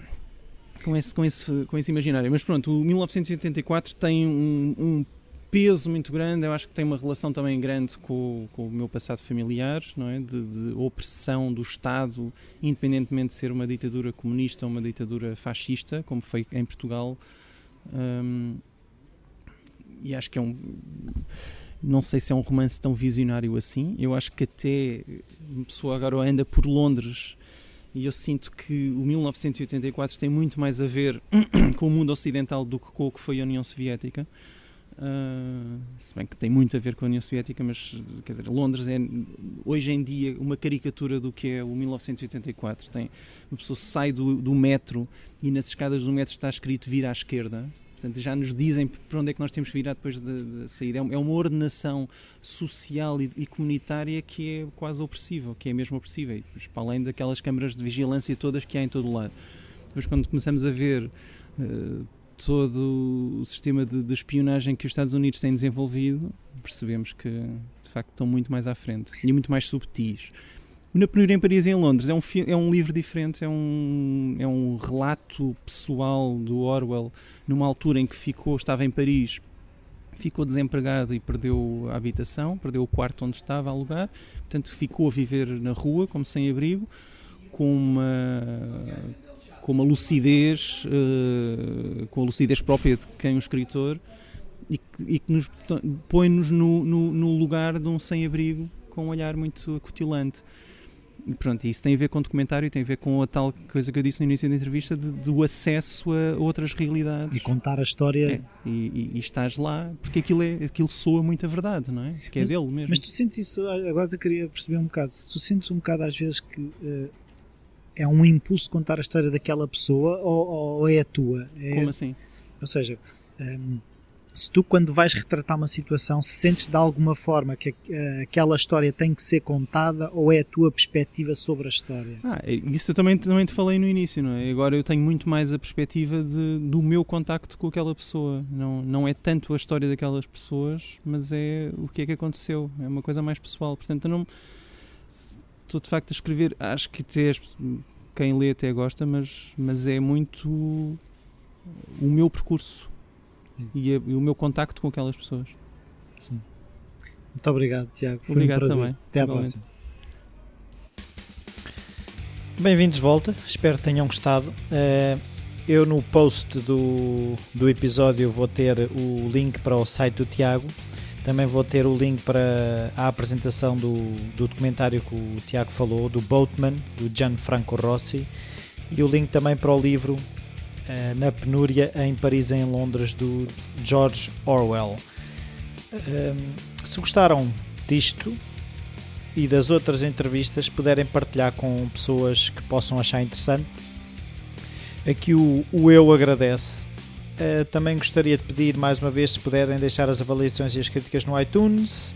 com esse, com, esse, com esse imaginário. Mas pronto, o 1984 tem um, um peso muito grande, eu acho que tem uma relação também grande com, com o meu passado familiar, não é? De, de, opressão do Estado, independentemente de ser uma ditadura comunista ou uma ditadura fascista, como foi em Portugal. Um, e acho que é um não sei se é um romance tão visionário assim. Eu acho que até uma pessoa agora anda por Londres e eu sinto que o 1984 tem muito mais a ver com o mundo ocidental do que com o que foi a União Soviética. Uh, se bem que tem muito a ver com a União Soviética, mas quer dizer, Londres é hoje em dia uma caricatura do que é o 1984. Tem, uma pessoa sai do, do metro e nas escadas do metro está escrito vir à esquerda Portanto, já nos dizem para onde é que nós temos que virar depois da de saída. É, é uma ordenação social e, e, comunitária que é quase opressiva, que é mesmo opressiva, e, para além daquelas câmaras de vigilância todas que há em todo o lado. Depois, quando começamos a ver uh, todo o sistema de, de, espionagem que os Estados Unidos têm desenvolvido, percebemos que de facto estão muito mais à frente e muito mais subtis. O Na Penúria em Paris e em Londres é um, é um livro diferente, é um, é um relato pessoal do Orwell numa altura em que ficou, estava em Paris, ficou desempregado e perdeu a habitação, perdeu o quarto onde estava a alugar, portanto ficou a viver na rua como sem-abrigo, com uma com uma lucidez, uh, com a lucidez própria de quem é um escritor e que, e que nos põe-nos no, no, no, lugar de um sem-abrigo com um olhar muito acutilante. E pronto, isso tem a ver com o documentário, tem a ver com a tal coisa que eu disse no início da entrevista, de, do acesso a outras realidades. E contar a história. É, e, e, e, estás lá, porque aquilo, é, aquilo soa muito a verdade, não é? Que é mas, dele mesmo. Mas tu sentes isso, agora eu queria perceber um bocado, tu sentes um bocado às vezes que uh, é um impulso de contar a história daquela pessoa ou, ou é a tua? É, Como assim? Ou seja, um, se tu quando vais retratar uma situação se sentes de alguma forma que uh, aquela história tem que ser contada ou é a tua perspectiva sobre a história? Ah, isso eu também, também te falei no início, não é? Agora eu tenho muito mais a perspectiva de, do meu contacto com aquela pessoa. Não, não é tanto a história daquelas pessoas, mas é o que é que aconteceu. É uma coisa mais pessoal. Portanto, eu não estou de facto a escrever, acho que até quem lê até gosta, mas, mas é muito o meu percurso e, a, e, o meu contacto com aquelas pessoas. Sim. Muito obrigado, Tiago. Foi obrigado um também. Até à Igualmente. próxima. Bem-vindos de volta, espero que tenham gostado. Eh, eu no post do, do episódio vou ter o link para o site do Tiago também vou ter o link para a apresentação do, do documentário que o Tiago falou, do Boatman, do Gianfranco Rossi, e o link também para o livro uh, Na Penúria em Paris e em Londres, do George Orwell. Uh, se gostaram disto e das outras entrevistas, puderem partilhar com pessoas que possam achar interessante. Aqui o, o eu agradece Uh, também gostaria de pedir mais uma vez se puderem deixar as avaliações e as críticas no iTunes.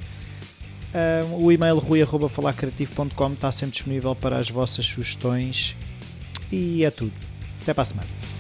Uh, o e-mail rui.falarcreativo.com está sempre disponível para as vossas sugestões. E é tudo. Até para a semana.